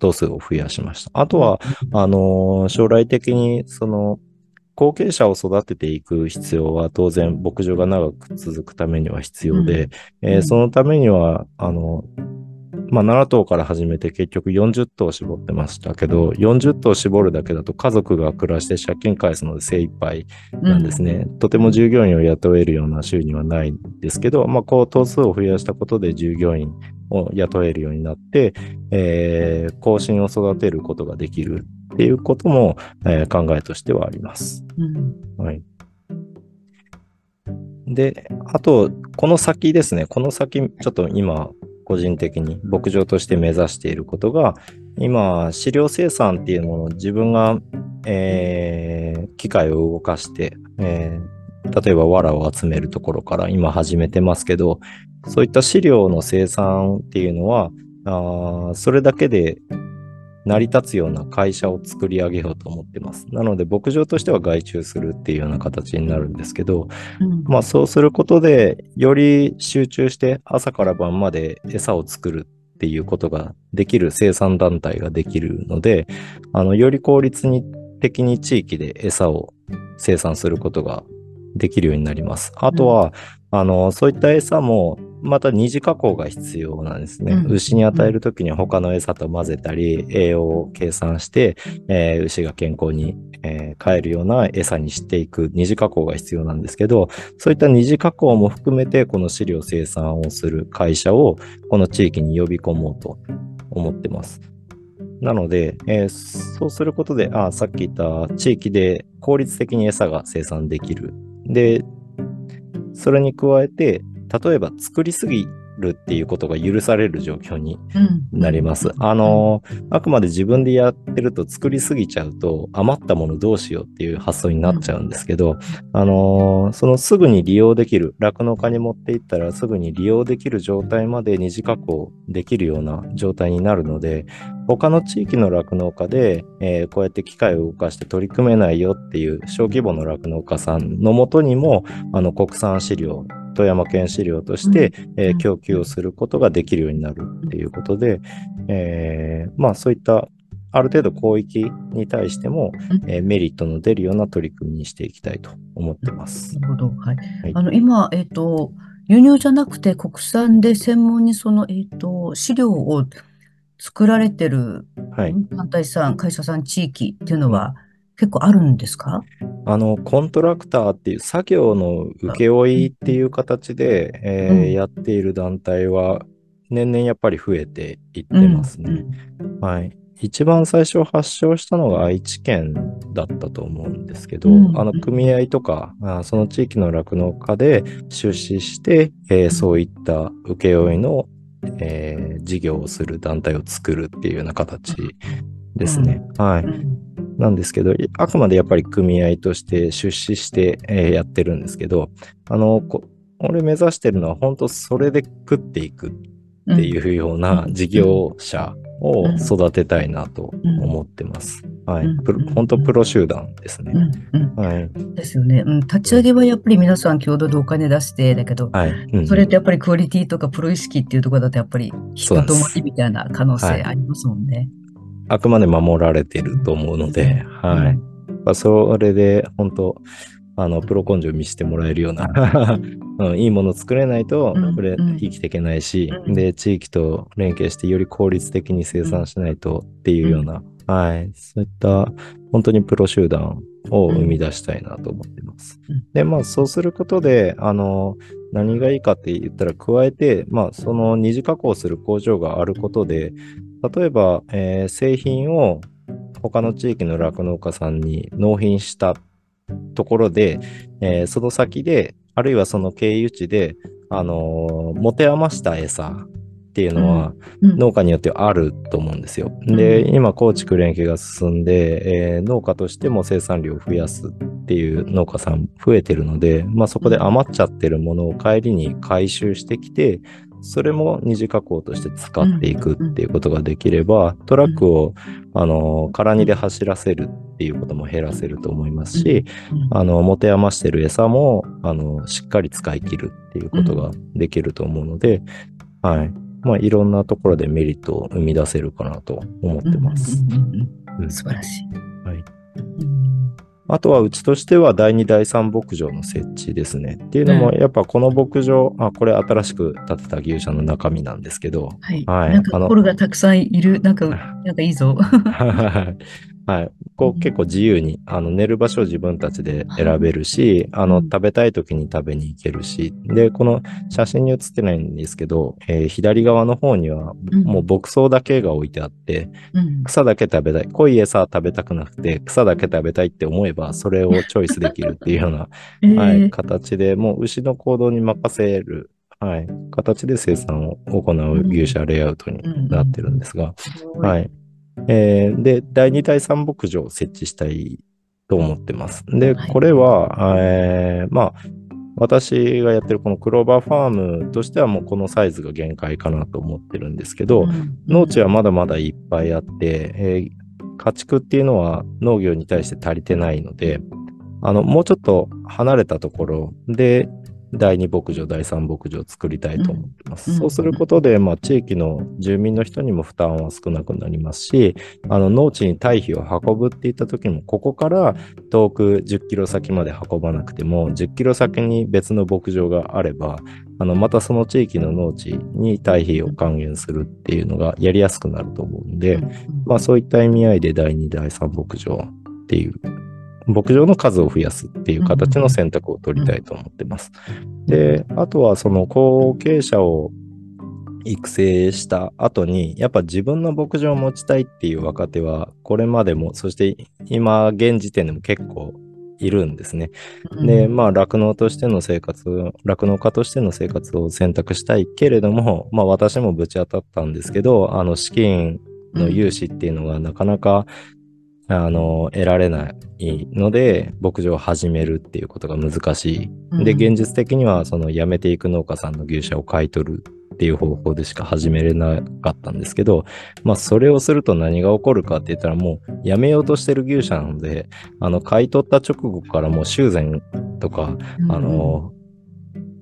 頭数を増やしました。あとは、あのー将来的に、その、後継者を育てていく必要は当然牧場が長く続くためには必要で、えーうんそのためには、あの、まあ、7頭から始めて結局40頭絞ってましたけど、40頭絞るだけだと家族が暮らして借金返すので精一杯なんですね。とても従業員を雇えるような収入はないんですけど、まあ、こう頭数を増やしたことで従業員を雇えるようになって、えー、後進を育てることができるっていうことも、えー考えとしてはあります。うんはい。で、あと、この先ですね、この先、ちょっと今、個人的に牧場として目指していることが、今、飼料生産っていうものを自分が、えー機械を動かして、えー例えば藁を集めるところから今始めてますけど、そういった飼料の生産っていうのは、あーそれだけで成り立つような会社を作り上げようと思ってます。なので、牧場としては外注するっていうような形になるんですけど、うんまあそうすることで、より集中して朝から晩まで餌を作るっていうことができる生産団体ができるので、あの、より効率に的に地域で餌を生産することができるようになります。あとは、あの、そういった餌も、また二次加工が必要なんですね。うん牛に与えるときに他の餌と混ぜたり、栄養を計算して、えー牛が健康に、えー飼えるような餌にしていく二次加工が必要なんですけど、そういった二次加工も含めて、この飼料生産をする会社を、この地域に呼び込もうと思ってます。なので、えーそうすることで、あさっき言った地域で効率的に餌が生産できる。で、それに加えて、例えば作りすぎるっていうことが許される状況にうんなります。あの、あくまで自分でやってると作りすぎちゃうと余ったものどうしようっていう発想になっちゃうんですけど、あの、そのすぐに利用できる、酪農家に持っていったらすぐに利用できる状態まで二次加工できるような状態になるので、他の地域の酪農家で、えーこうやって機械を動かして取り組めないよっていう小規模の酪農家さんのもとにも、あの国産飼料、富山県飼料として、えーうん供給をすることができるようになるっていうことで、えーまあそういったある程度広域に対しても、うんえーメリットの出るような取り組みにしていきたいと思ってます。なるほど。はい。はいあの、今、えっと、輸入じゃなくて国産で専門にその、えっと、飼料を作られてるはい。団体さん、会社さん、地域っていうのは結構あるんですか？あの、コントラクターっていう作業の請負っていう形で、えーうんやっている団体は年々やっぱり増えていってますね。はい。一番最初発症したのが愛知県だったと思うんですけど、うんあの組合とか、あその地域の酪農家で出資して、えーそういった請負の、えー事業をする団体を作るっていうような形ですね。はい。うんなんですけど、あくまでやっぱり組合として出資して、えーやってるんですけど、あの、こ俺目指してるのは本当それで食っていくっていうような事業者を育てたいなと思ってます。はい本当プロ集団ですね。うんうんはい。ですよね。うん、立ち上げはやっぱり皆さん共同でお金出してだけど、はい。うんそれってやっぱりクオリティとかプロ意識っていうところだとやっぱり人ともりみたいな可能性はいありますもんね。あくまで守られてると思うので、はい。まあそれで本当あの、プロ根性見せてもらえるような、うん、いいもの作れないとうん、これうん。生きていけないし、うん。で、地域と連携してより効率的に生産しないとっていうような、はい、そういった本当にプロ集団を生み出したいなと思ってます。うん。で、まあ、そうすることで、あの、何がいいかって言ったら、加えて、まあ、その二次加工する工場があることで、例えば、えー製品を他の地域の酪農家さんに納品したところで、えーその先で、あるいはその経由地で、あのー持て余した餌っていうのはうん。農家によってあると思うんですよ。で、う今、耕畜連携が進んで、えー農家としても生産量を増やすっていう農家さん増えてるので、まあそこで余っちゃってるものを帰りに回収してきて、それも二次加工として使っていくっていうことができれば、トラックを、あの、空荷で走らせるっていうことも減らせると思いますし、あの、持て余してる餌も、あの、しっかり使い切るっていうことができると思うので、はい。まあ、いろんなところでメリットを生み出せるかなと思ってます。素晴らしい。はい。うんあとは、うちとしては第2、第3牧場の設置ですね。っていうのも、うんやっぱこの牧場、あ、これ新しく建てた牛舎の中身なんですけど、はい。はいなんかあのコルがたくさんいる。なんか、なんかいいぞ。はい。こう結構自由に、あの、寝る場所を自分たちで選べるし、あの、うん。食べたい時に食べに行けるし、で、この写真に写ってないんですけど、えー左側の方には、うん。もう牧草だけが置いてあって、うん。草だけ食べたい。濃い餌は食べたくなくて、草だけ食べたいって思えば、それをチョイスできるっていうような、えはい、ー形で、もう牛の行動に任せる、はい、形で生産を行う牛舎レイアウトになってるんですが、はい。えーで、第2、第3牧場を設置したいと思ってます。で、はいこれは、えーまあ、私がやってるこのクローバーファームとしてはもうこのサイズが限界かなと思ってるんですけど、農地はまだまだいっぱいあって、えー家畜っていうのは農業に対して足りてないので、あの、もうちょっと離れたところで、第2牧場、第3牧場を作りたいと思ってます。うん。そうすることで、まあ、地域の住民の人にも負担は少なくなりますし、あの、農地に堆肥を運ぶって言った時にも、ここから遠く10キロ先まで運ばなくても、10キロ先に別の牧場があれば、あの、またその地域の農地に堆肥を還元するっていうのがやりやすくなると思うんで、まあそういった意味合いで第2、第3牧場っていう、牧場の数を増やすっていう形の選択を取りたいと思ってます。で、あとはその後継者を育成した後に、やっぱ自分の牧場を持ちたいっていう若手は、これまでも、そして今現時点でも結構いるんですね。で、まあ、酪農としての生活、酪農家としての生活を選択したいけれども、まあ、私もぶち当たったんですけど、あの、資金の融資っていうのがなかなか、あの、得られないので、牧場を始めるっていうことが難しい。で、現実的には、その辞めていく農家さんの牛舎を買い取るっていう方法でしか始めれなかったんですけど、まあ、それをすると何が起こるかって言ったら、もう辞めようとしてる牛舎なので、あの、買い取った直後からもう修繕とか、あの、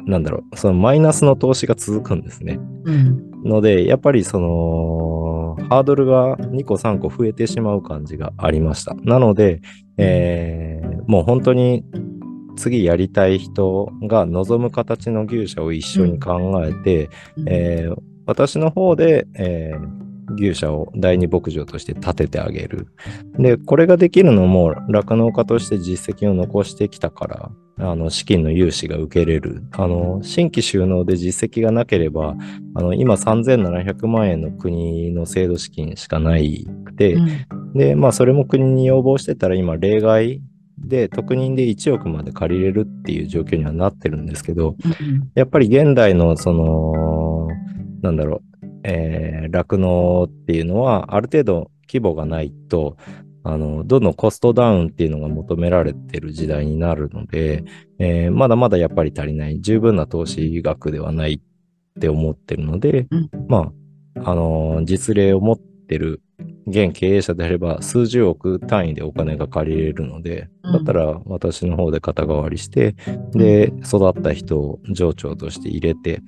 なんだろう、そのマイナスの投資が続くんですね。うんので、やっぱりその、ハードルが2個3個増えてしまう感じがありました。なので、えーもう本当に次やりたい人が望む形の牛舎を一緒に考えて、えー私の方で、えー牛舎を第二牧場として建ててあげる。で、これができるのも酪農家として実績を残してきたから、あの、資金の融資が受けれる。あの、新規収納で実績がなければ、あの、今3700万円の国の制度資金しかないくて、うんで、まあ、それも国に要望してたら今、例外で、特認で1億まで借りれるっていう状況にはなってるんですけど、うんやっぱり現代のその、なんだろう、えー、酪農っていうのは、ある程度規模がないと、あの、どんどんコストダウンっていうのが求められてる時代になるので、えーまだまだやっぱり足りない、十分な投資額ではないって思ってるので、うん。まあ、あのー実例を持ってる現経営者であれば、数十億単位でお金が借りれるので、うん。だったら私の方で肩代わりして、で、育った人を上長として入れて、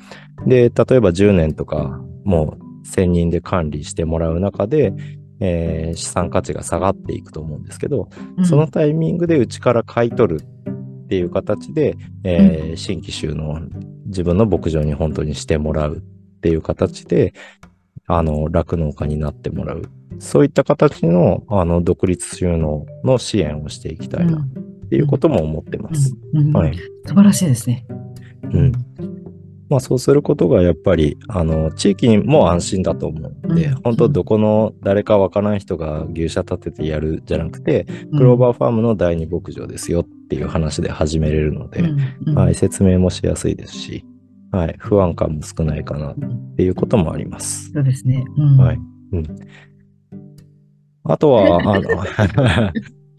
で、例えば10年とか、もう1000人で管理してもらう中で、えー資産価値が下がっていくと思うんですけど、うんそのタイミングでうちから買い取るっていう形で、えー新規収納、自分の牧場に本当にしてもらうっていう形で、あの、酪農家になってもらう。そういった形の、あの、独立収納の支援をしていきたいなっていうことも思ってます。はい。素晴らしいですね。うん。まあそうすることがやっぱり、あの、地域にも安心だと思うんで、うん本当どこの誰かわからない人が牛舎建ててやるじゃなくて、うんクローバーファームの第二牧場ですよっていう話で始めれるので、うんうんはい、説明もしやすいですし、はい、不安感も少ないかなっていうこともあります。そうですね。うん。はい。うん。あとは、あの、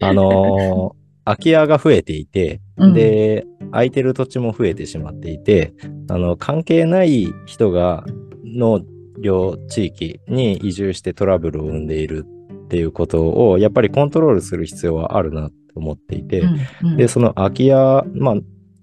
あのー空き家が増えていて、うん、で、空いてる土地も増えてしまっていて、あの、関係ない人が農業地域に移住してトラブルを生んでいるっていうことを、やっぱりコントロールする必要はあるなと思っていて、うんうん。で、その空き家、まあ、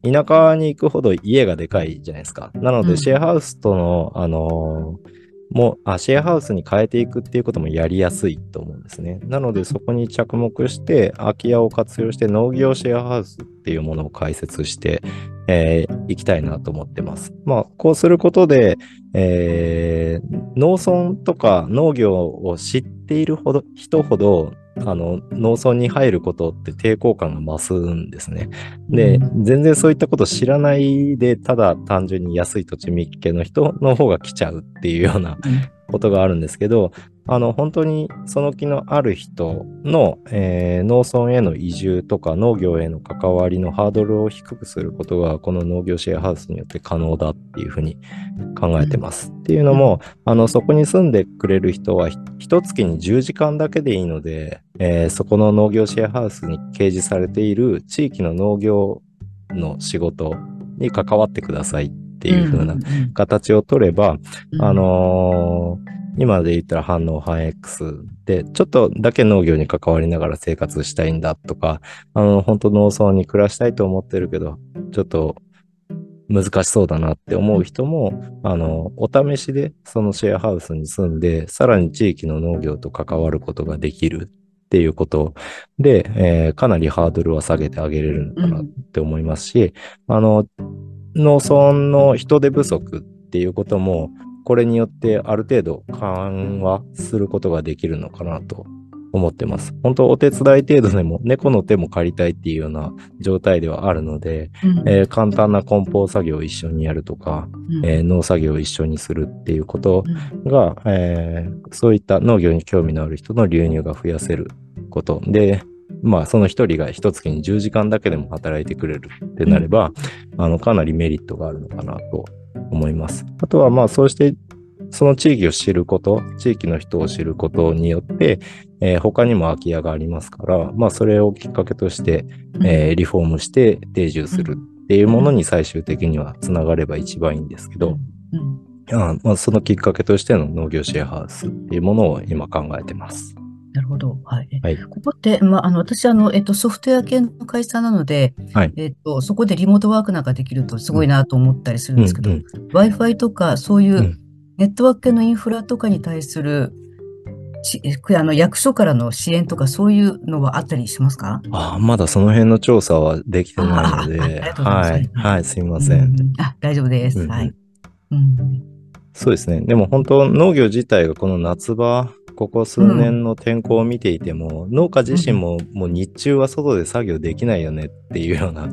田舎に行くほど家がでかいじゃないですか。なので、うん。シェアハウスとの、あのーもあ、シェアハウスに変えていくっていうこともやりやすいと思うんですね。なので、そこに着目して、空き家を活用して農業シェアハウスっていうものを開設して、えーいきたいなと思ってます。まあ、こうすることで、えー農村とか農業を知っているほど人ほど、あの、農村に入ることって抵抗感が増すんですね。で、全然そういったこと知らないで、ただ単純に安い土地見っけの人の方が来ちゃうっていうようなことがあるんですけど、あの、本当にその気のある人の、えー農村への移住とか農業への関わりのハードルを低くすることが、この農業シェアハウスによって可能だっていうふうに考えてます。っていうのも、あの、そこに住んでくれる人は、ひ一月に10時間だけでいいので、えーそこの農業シェアハウスに掲示されている地域の農業の仕事に関わってくださいっていう風な形を取れば、あ、のー今で言ったら反応反 X で、ちょっとだけ農業に関わりながら生活したいんだとか、あの、本当農村に暮らしたいと思ってるけど、ちょっと難しそうだなって思う人も、あの、お試しでそのシェアハウスに住んで、さらに地域の農業と関わることができるっていうことで、えーかなりハードルは下げてあげれるのかなって思いますし、あの、農村の人手不足っていうことも、これによってある程度緩和することができるのかなと思ってます。本当お手伝い程度でも猫の手も借りたいっていうような状態ではあるので、えー簡単な梱包作業を一緒にやるとか、えー農作業を一緒にするっていうことが、えーそういった農業に興味のある人の流入が増やせることで、まあその一人が一月に10時間だけでも働いてくれるってなれば、あのかなりメリットがあるのかなと思います。あとはまあそうしてその地域を知ること、地域の人を知ることによって、えー他にも空き家がありますから、まあそれをきっかけとして、えーリフォームして定住するっていうものに最終的にはつながれば一番いいんですけど、あまあ、そのきっかけとしての農業シェアハウスっていうものを今考えてます。なるほど。はい。はいここって、まあ、あの、私、あの、えっと、ソフトウェア系の会社なので、はいえっと、そこでリモートワークなんかできるとすごいなと思ったりするんですけど、うん Wi-Fi とか、そういううんネットワーク系のインフラとかに対する、しあの役所からの支援とか、そういうのはあったりしますか？ああまだその辺の調査はできてないので、はい、はい、すいません。うんあ、大丈夫です。うんはい。うんそうですね。でも本当農業自体がこの夏場、ここ数年の天候を見ていても、農家自身ももう日中は外で作業できないよねっていうような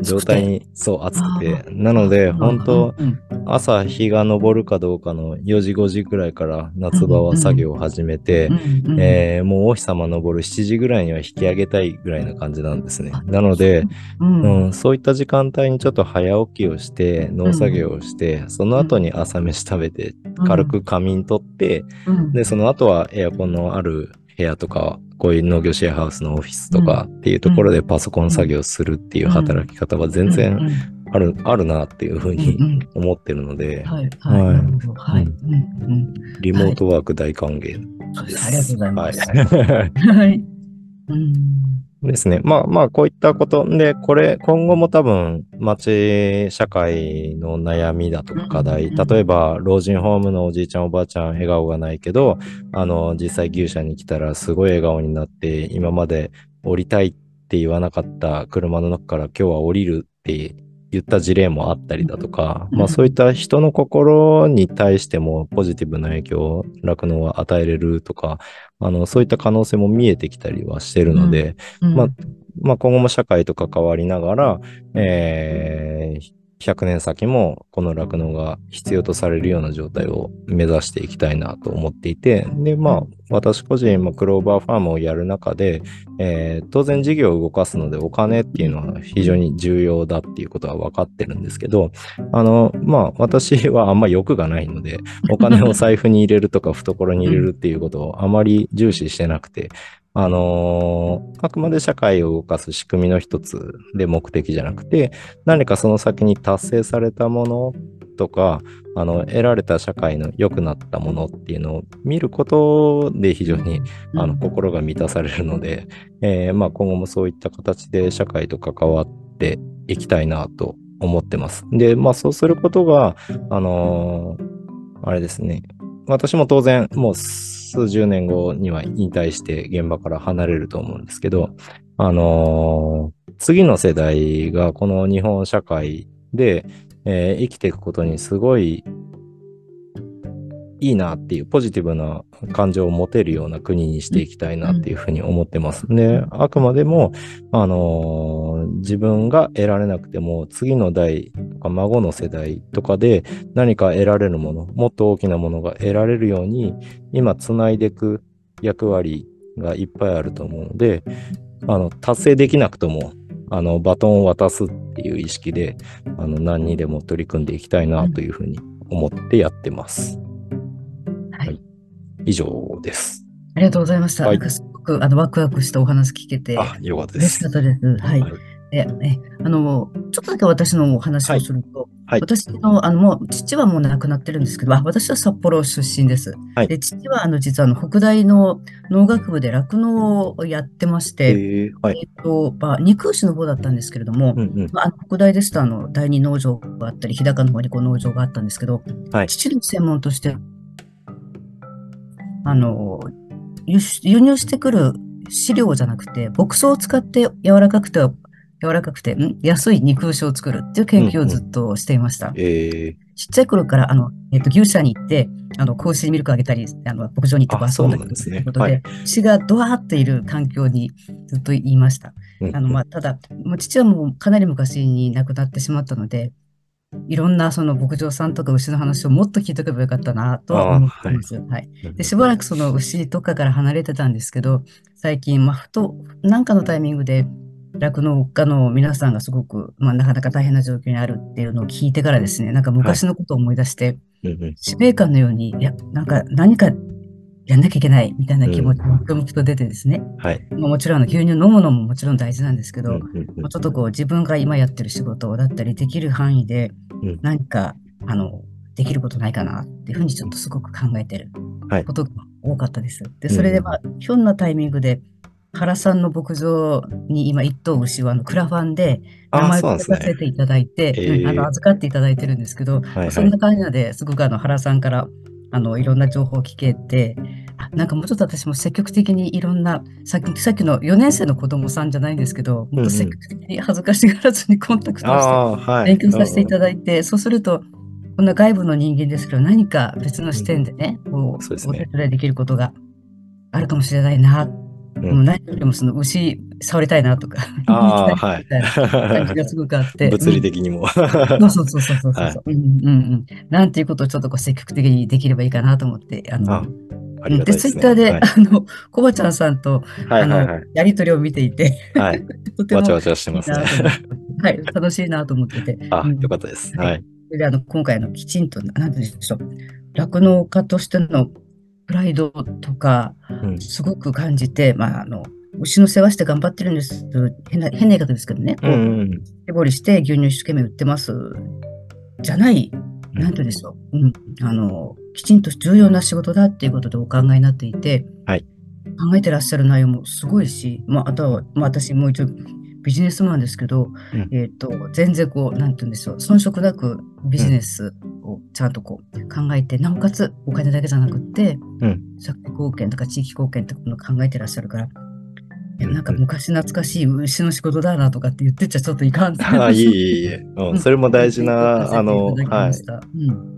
状態に、そう、暑くて。なので、本当うんうん。朝日が昇るかどうかの4時5時ぐらいから夏場は作業を始めて、うんうんえーもうお日様昇る7時ぐらいには引き上げたいぐらいな感じなんですね。なので、うん。うん、そういった時間帯にちょっと早起きをして、農作業をして、その後に朝飯食べて、軽く仮眠取って、うん。で、その後はエアコンのある部屋とか、こういう農業シェアハウスのオフィスとかっていうところでパソコン作業するっていう働き方は全然ある、あるなっていうふううんにうん。思ってるので、はい、リモートワーク大歓迎で。す。ありがとうございます。はい。はい。うん。ですね。まあまあ、こういったこと。で、これ、今後も多分、町社会の悩みだとか課題、例えば、老人ホームのおじいちゃんおばあちゃん、笑顔がないけど、あの、実際牛舎に来たらすごい笑顔になって、今まで降りたいって言わなかった車の中から今日は降りるって言った事例もあったりだとか、うん。まあそういった人の心に対してもポジティブな影響を酪農は与えれるとか、あの、そういった可能性も見えてきたりはしてるので、うん。まあ、まあ、今後も社会と関わりながら、えー100年先もこの酪農が必要とされるような状態を目指していきたいなと思っていて、で、まあ、私個人、まあ、クローバーファームをやる中で、えー当然事業を動かすのでお金っていうのは非常に重要だっていうことは分かってるんですけど、あの、まあ、私はあんま欲がないので、お金を財布に入れるとか懐に入れるっていうことをあまり重視してなくて、あのーあくまで社会を動かす仕組みの一つで目的じゃなくて、何かその先に達成されたものとか、あの、得られた社会の良くなったものっていうのを見ることで非常に、あの、心が満たされるので、えーまあ今後もそういった形で社会と関わっていきたいなと思ってます。で、まあそうすることが、あのーあれですね、私も当然もう数十年後には引退して現場から離れると思うんですけど、あのー次の世代がこの日本社会で、えー生きていくことにすごいいいなっていうポジティブな感情を持てるような国にしていきたいなっていうふうに思ってます。で、あくまでも、あのー自分が得られなくても次の代とか孫の世代とかで何か得られるもの、もっと大きなものが得られるように今つないでいく役割がいっぱいあると思うので、あの、達成できなくとも、あの、バトンを渡すっていう意識で、あの、何にでも取り組んでいきたいなというふうに思ってやってます。はい。以上です。ありがとうございました。はいなんかすごくあのワクワクしたお話聞けて、あ、よかったです嬉しか。ったです。はい。はいえ、え、あの、ちょっとだけ私のお話をすると、はい私の、あの、もう、父はもう亡くなってるんですけど、あ私は札幌出身です。はいで、父は、あの、実は、あの、北大の農学部で酪農をやってまして、えーはい。えっと、まあ、肉牛の方だったんですけれども、うんうん。まあ、北大ですと、あの、第二農場があったり、日高の方にこう農場があったんですけど、はい父の専門として、あの、輸入してくる飼料じゃなくて、牧草を使って柔らかくて、柔らかくて、ん？安い肉牛を作るっていう研究をずっとしていました。え。ー、ちっちゃい頃から、あの、えっと、牛舎に行って、あの、子牛にミルクあげたり、あの、牧場に行ってこあう遊んだりそうなんですね。ということではい、牛がドワーっている環境にずっといました。うんあの、まあ、ただ、もう父はもうかなり昔に亡くなってしまったので、いろんなその牧場さんとか牛の話をもっと聞いとけばよかったなとは思ってます。はい。で、しばらくその牛とかから離れてたんですけど、最近、まあ、ふと、なんかのタイミングで、酪農家の皆さんがすごく、まあ、なかなか大変な状況にあるっていうのを聞いてからですね、なんか昔のことを思い出して、うんうん使命感のように、いや、なんか何かやんなきゃいけないみたいな気持ちがムクムクと出てですね、はい。まあもちろんあの牛乳飲むのももちろん大事なんですけど、うんうんうん。もうちょっとこう自分が今やってる仕事だったりできる範囲でうん。何か、あのできることないかなっていうふうにちょっとすごく考えてるはい。ことが多かったです。で、それでまあ、ひょんなタイミングで原さんの牧場に今一頭牛はあのクラファンで名あ、前をそうなんですね。書かせていただいて、えー。うんあの預かっていただいてるんですけど、はいそんな感じなのですごくあの原さんからあのいろんな情報を聞けて、あなんかもうちょっと私も積極的にいろんな、さっきさっきの4年生の子供さんじゃないんですけど、もっと積極的に恥ずかしがらずにコンタクトをして。勉強させていただだいて、そうすると、こんな外部の人間ですけど、何か別の視点でね、こうお手伝いできることがあるかもしれないな、うん。もう何よりもその牛触りたいなとか、い。感じがすごくあって、物理的にも。そうそうそうそうそうそう、はい。うんうんうん。なんていうことをちょっとこう積極的にできればいいかなと思って、あの、あありがたいですね。ツイッターで、はいあの、コバちゃんさんと、はいはいはあの、やりとりを見ていて、い。はい。とてもわちゃわちゃしてますねはい、楽しいなと思ってて。あうん、よかったです。はいはい。であの今回のきちんと、なんでしょう、酪農家としてのプライドとか、うんすごく感じて、まあ、あの、牛の世話して頑張ってるんです。変な、変な言い方ですけどね。こううんうん手掘りして牛乳一生懸命売ってます。じゃない、なんて言うんでしょう。うん。あの、きちんと重要な仕事だっていうことでお考えになっていて、はい考えてらっしゃる内容もすごいし、まあ、あとは、まあ、私もう一応ビジネスマンですけど、うんえっ、と、全然こう、なんて言うんでしょう。遜色なくビジネスをちゃんとこう考えて、なおかつお金だけじゃなくって、うん社会貢献とか地域貢献とかの考えてらっしゃるから、なんか昔懐かしい牛の仕事だなとかって言ってちゃちょっといかん。あいえいえいえ。うん、それも大事な、あの、はい。うん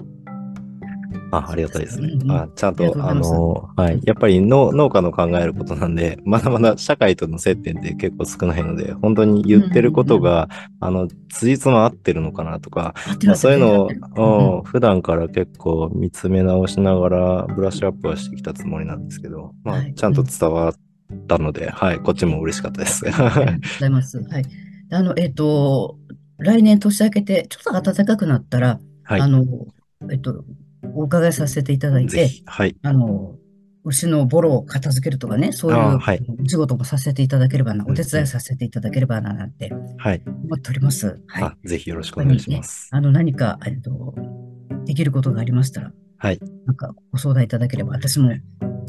あ、ありがたいですね。うん。うん。あちゃんと、あの、はい。やっぱり農農家の考えることなんで、まだまだ社会との接点って結構少ないので、本当に言ってることが、あの、辻褄合ってるのかなとか、まあ、そういうのをうん。普段から結構見つめ直しながらブラッシュアップはしてきたつもりなんですけど、まあは、い。ちゃんと伝わったので、はい、こっちも嬉しかったです。ありがとうございます。はい。あの、えっと、来年年明けて、ちょっと暖かくなったら、はいあの、えっと、お伺いさせていただいて、はい。あの、牛のボロを片付けるとかね、そういうあはいお仕事もさせていただければな、うんお手伝いさせていただければな、なんてはい。思っております。はい。あぜひよろしくお願いします。あの、何か、えっと、できることがありましたら、はい。なんかご相談いただければ、私も、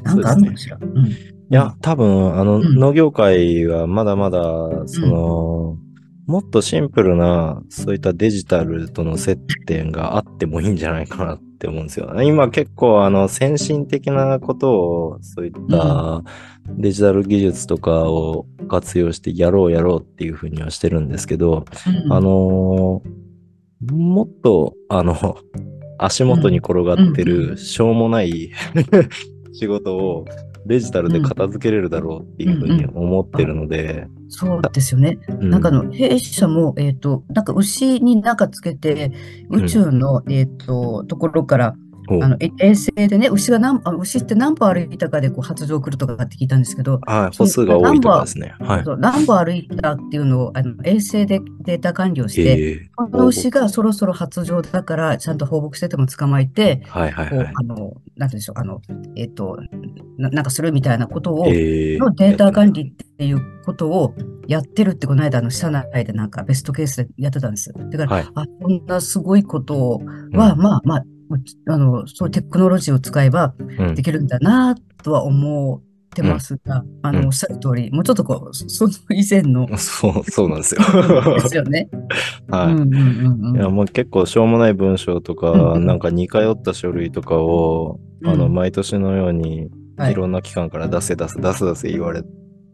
なんかあるのかしら？うん。いや、多分、あの、うん。農業界はまだまだ、その、もっとシンプルな、そういったデジタルとの接点があってもいいんじゃないかなって思うんですよ。今結構、あの、先進的なことを、そういったデジタル技術とかを活用してやろうやろうっていうふうにはしてるんですけど、うん。あのーもっと、あの、足元に転がってうん。うる、しょうもない仕事をデジタルで片付けれるだろうっていうふうに思ってるので、そうですよね。うなんかあの、弊社も、えっと、なんか牛に中つけて、宇宙の、えっと、ところから、おあの、え衛星でね、牛が何、あ牛って何歩歩いたかでこう発情来るとかって聞いたんですけど、はい、歩数が多いとかですね。はい。何歩歩いたっていうのをあの衛星でデータ管理をして、ええこの牛がそろそろ発情だから、ちゃんと放牧してても捕まえて、はいはいはい。あの、なんて言うんでしょう、あの、えっと、ななんかするみたいなことを、ええのデータ管理っていうことをやってるって、この間、あの、社内でなんかベストケースでやってたんです。だから、はいあ、こんなすごいことは、うんまあまあ、あの、そうテクノロジーを使えばうん。できるんだなとは思ってますが、あうん。の、おっしゃる通り、もうちょっとこう、そその以前の そう、そうなんですよ。ですよね。はい。うんうんうんうん。いや、もう結構しょうもない文章とか、うんうん。なんか似通った書類とかを、あの、うん毎年のように、はい。いろんな機関から出せ出せ出せ出せ言われる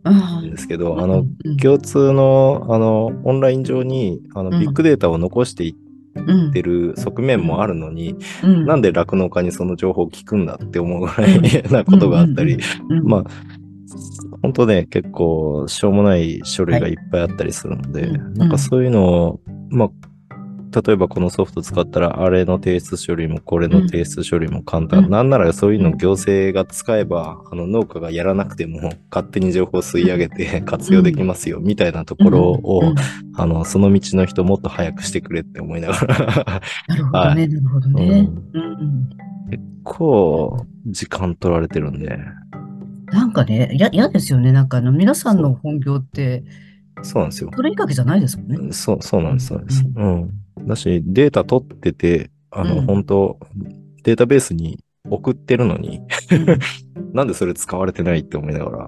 あんですけど、ああの、うん。共通の、あの、オンライン上に、あの、うん。ビッグデータを残していっうん。てる側面もあるのに、うん。なんで酪農家にその情報を聞くんだって思うぐらい なことがあったり、うんまあ、本当ね、結構しょうもない書類がいっぱいあったりするので、うん。なんかそういうのを、まあ、例えばこのソフト使ったら、あれの提出処理もこれの提出処理も簡単。うん。なんならそういうの行政が使えば、あの農家がやらなくても勝手に情報を吸い上げて活用できますよ、みたいなところを、あの、その道の人もっと早くしてくれって思いながら、なるほどはね、なるほどね。結構時間取られてるんで、なんかね、や嫌ですよね。なんかあの、皆さんの本業って、そうなんですよ。それいいわけじゃないですもんね。そう、そうなんです、そうです。うん。だし、データ取ってて、あの、うん。本当データベースに送ってるのに、うん。なんでそれ使われてないって思いながら、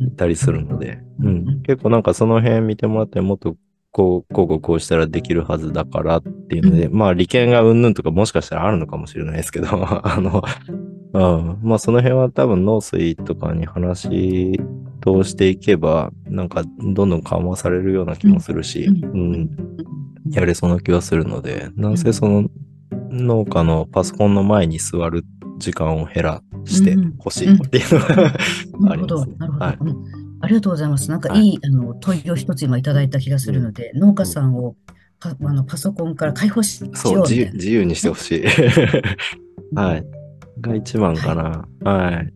いたりするので、ううんん。結構なんかその辺見てもらって、もっと、こう、こうこうこうしたらできるはずだからっていうので、まあ利権がうんぬんとかもしかしたらあるのかもしれないですけど、あの、うん。まあその辺は多分農水とかに話通していけば、なんかどんどん緩和されるような気もするし、うん。うん。やれそうな気はするので、なんせその農家のパソコンの前に座る時間を減らしてほしいっていうのがな ありるほど、ますねなるほど、はい。うんありがとうございます。なんかはいいい、あの問いを一つ今いただいた気がするので、農家さんをパあのパソコンから解放しようみたいな。自由自由にしてほしい。はい。が一番かな。はい。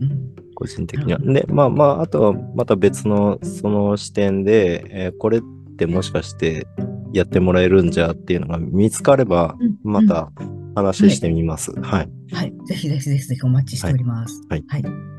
うん個人的には。なで、まあまあ、あとはまた別のその視点で、えーこれってもしかしてやってもらえるんじゃっていうのが見つかれば、うんまた話してみます。はい。はい、ぜひぜひぜひぜひお待ちしております。はい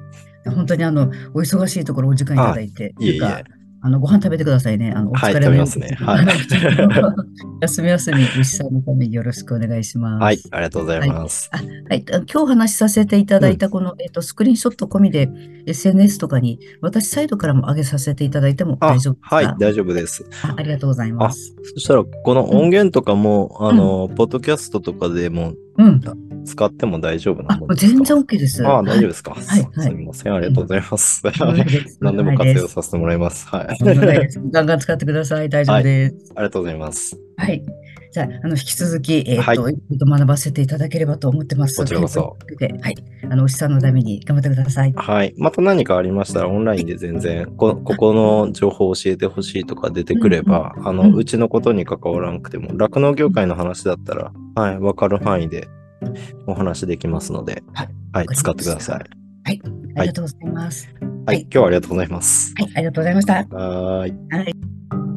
本当にあの、お忙しいところお時間いただいて、いえいえあの、ご飯食べてくださいね。あの、おはい疲れのよう食べますねはい 休み休み、牛さんのためによろしくお願いします。はい。ありがとうございます。はい、あ今日話しさせていただいたこの、えっと、スクリーンショット込みで SNS とかに私サイドからも上げさせていただいてもあ大丈夫ですか？はい、大丈夫です。あありがとうございます。そしたら、この音源とかも、あの、ポッドキャストとかでもうん。使っても大丈夫なの、ですか？全然 OK です。ああ、大丈夫夫ですか？はいすすみません。ありがとうございま す。何でも活用させてもらいます。はい。ガンガン使ってください。大丈夫です。がとうございます。はい。じゃあ、あの、引き続き、えっ、はいと、いろい学ばせていただければと思ってます。こちらこそではい。あの、牛さんのために頑張ってください。はい。また何かありましたら、オンラインで全然、こここの情報を教えてほしいとか出てくれば、あの、うんうちのことに関わらなくても、酪農業界の話だったら、はい、わかる範囲でお話できますので、はい使ってください。ありがとうございます。はい、今日はありがとうございます。はい、ありがとうございました。はーい。はい。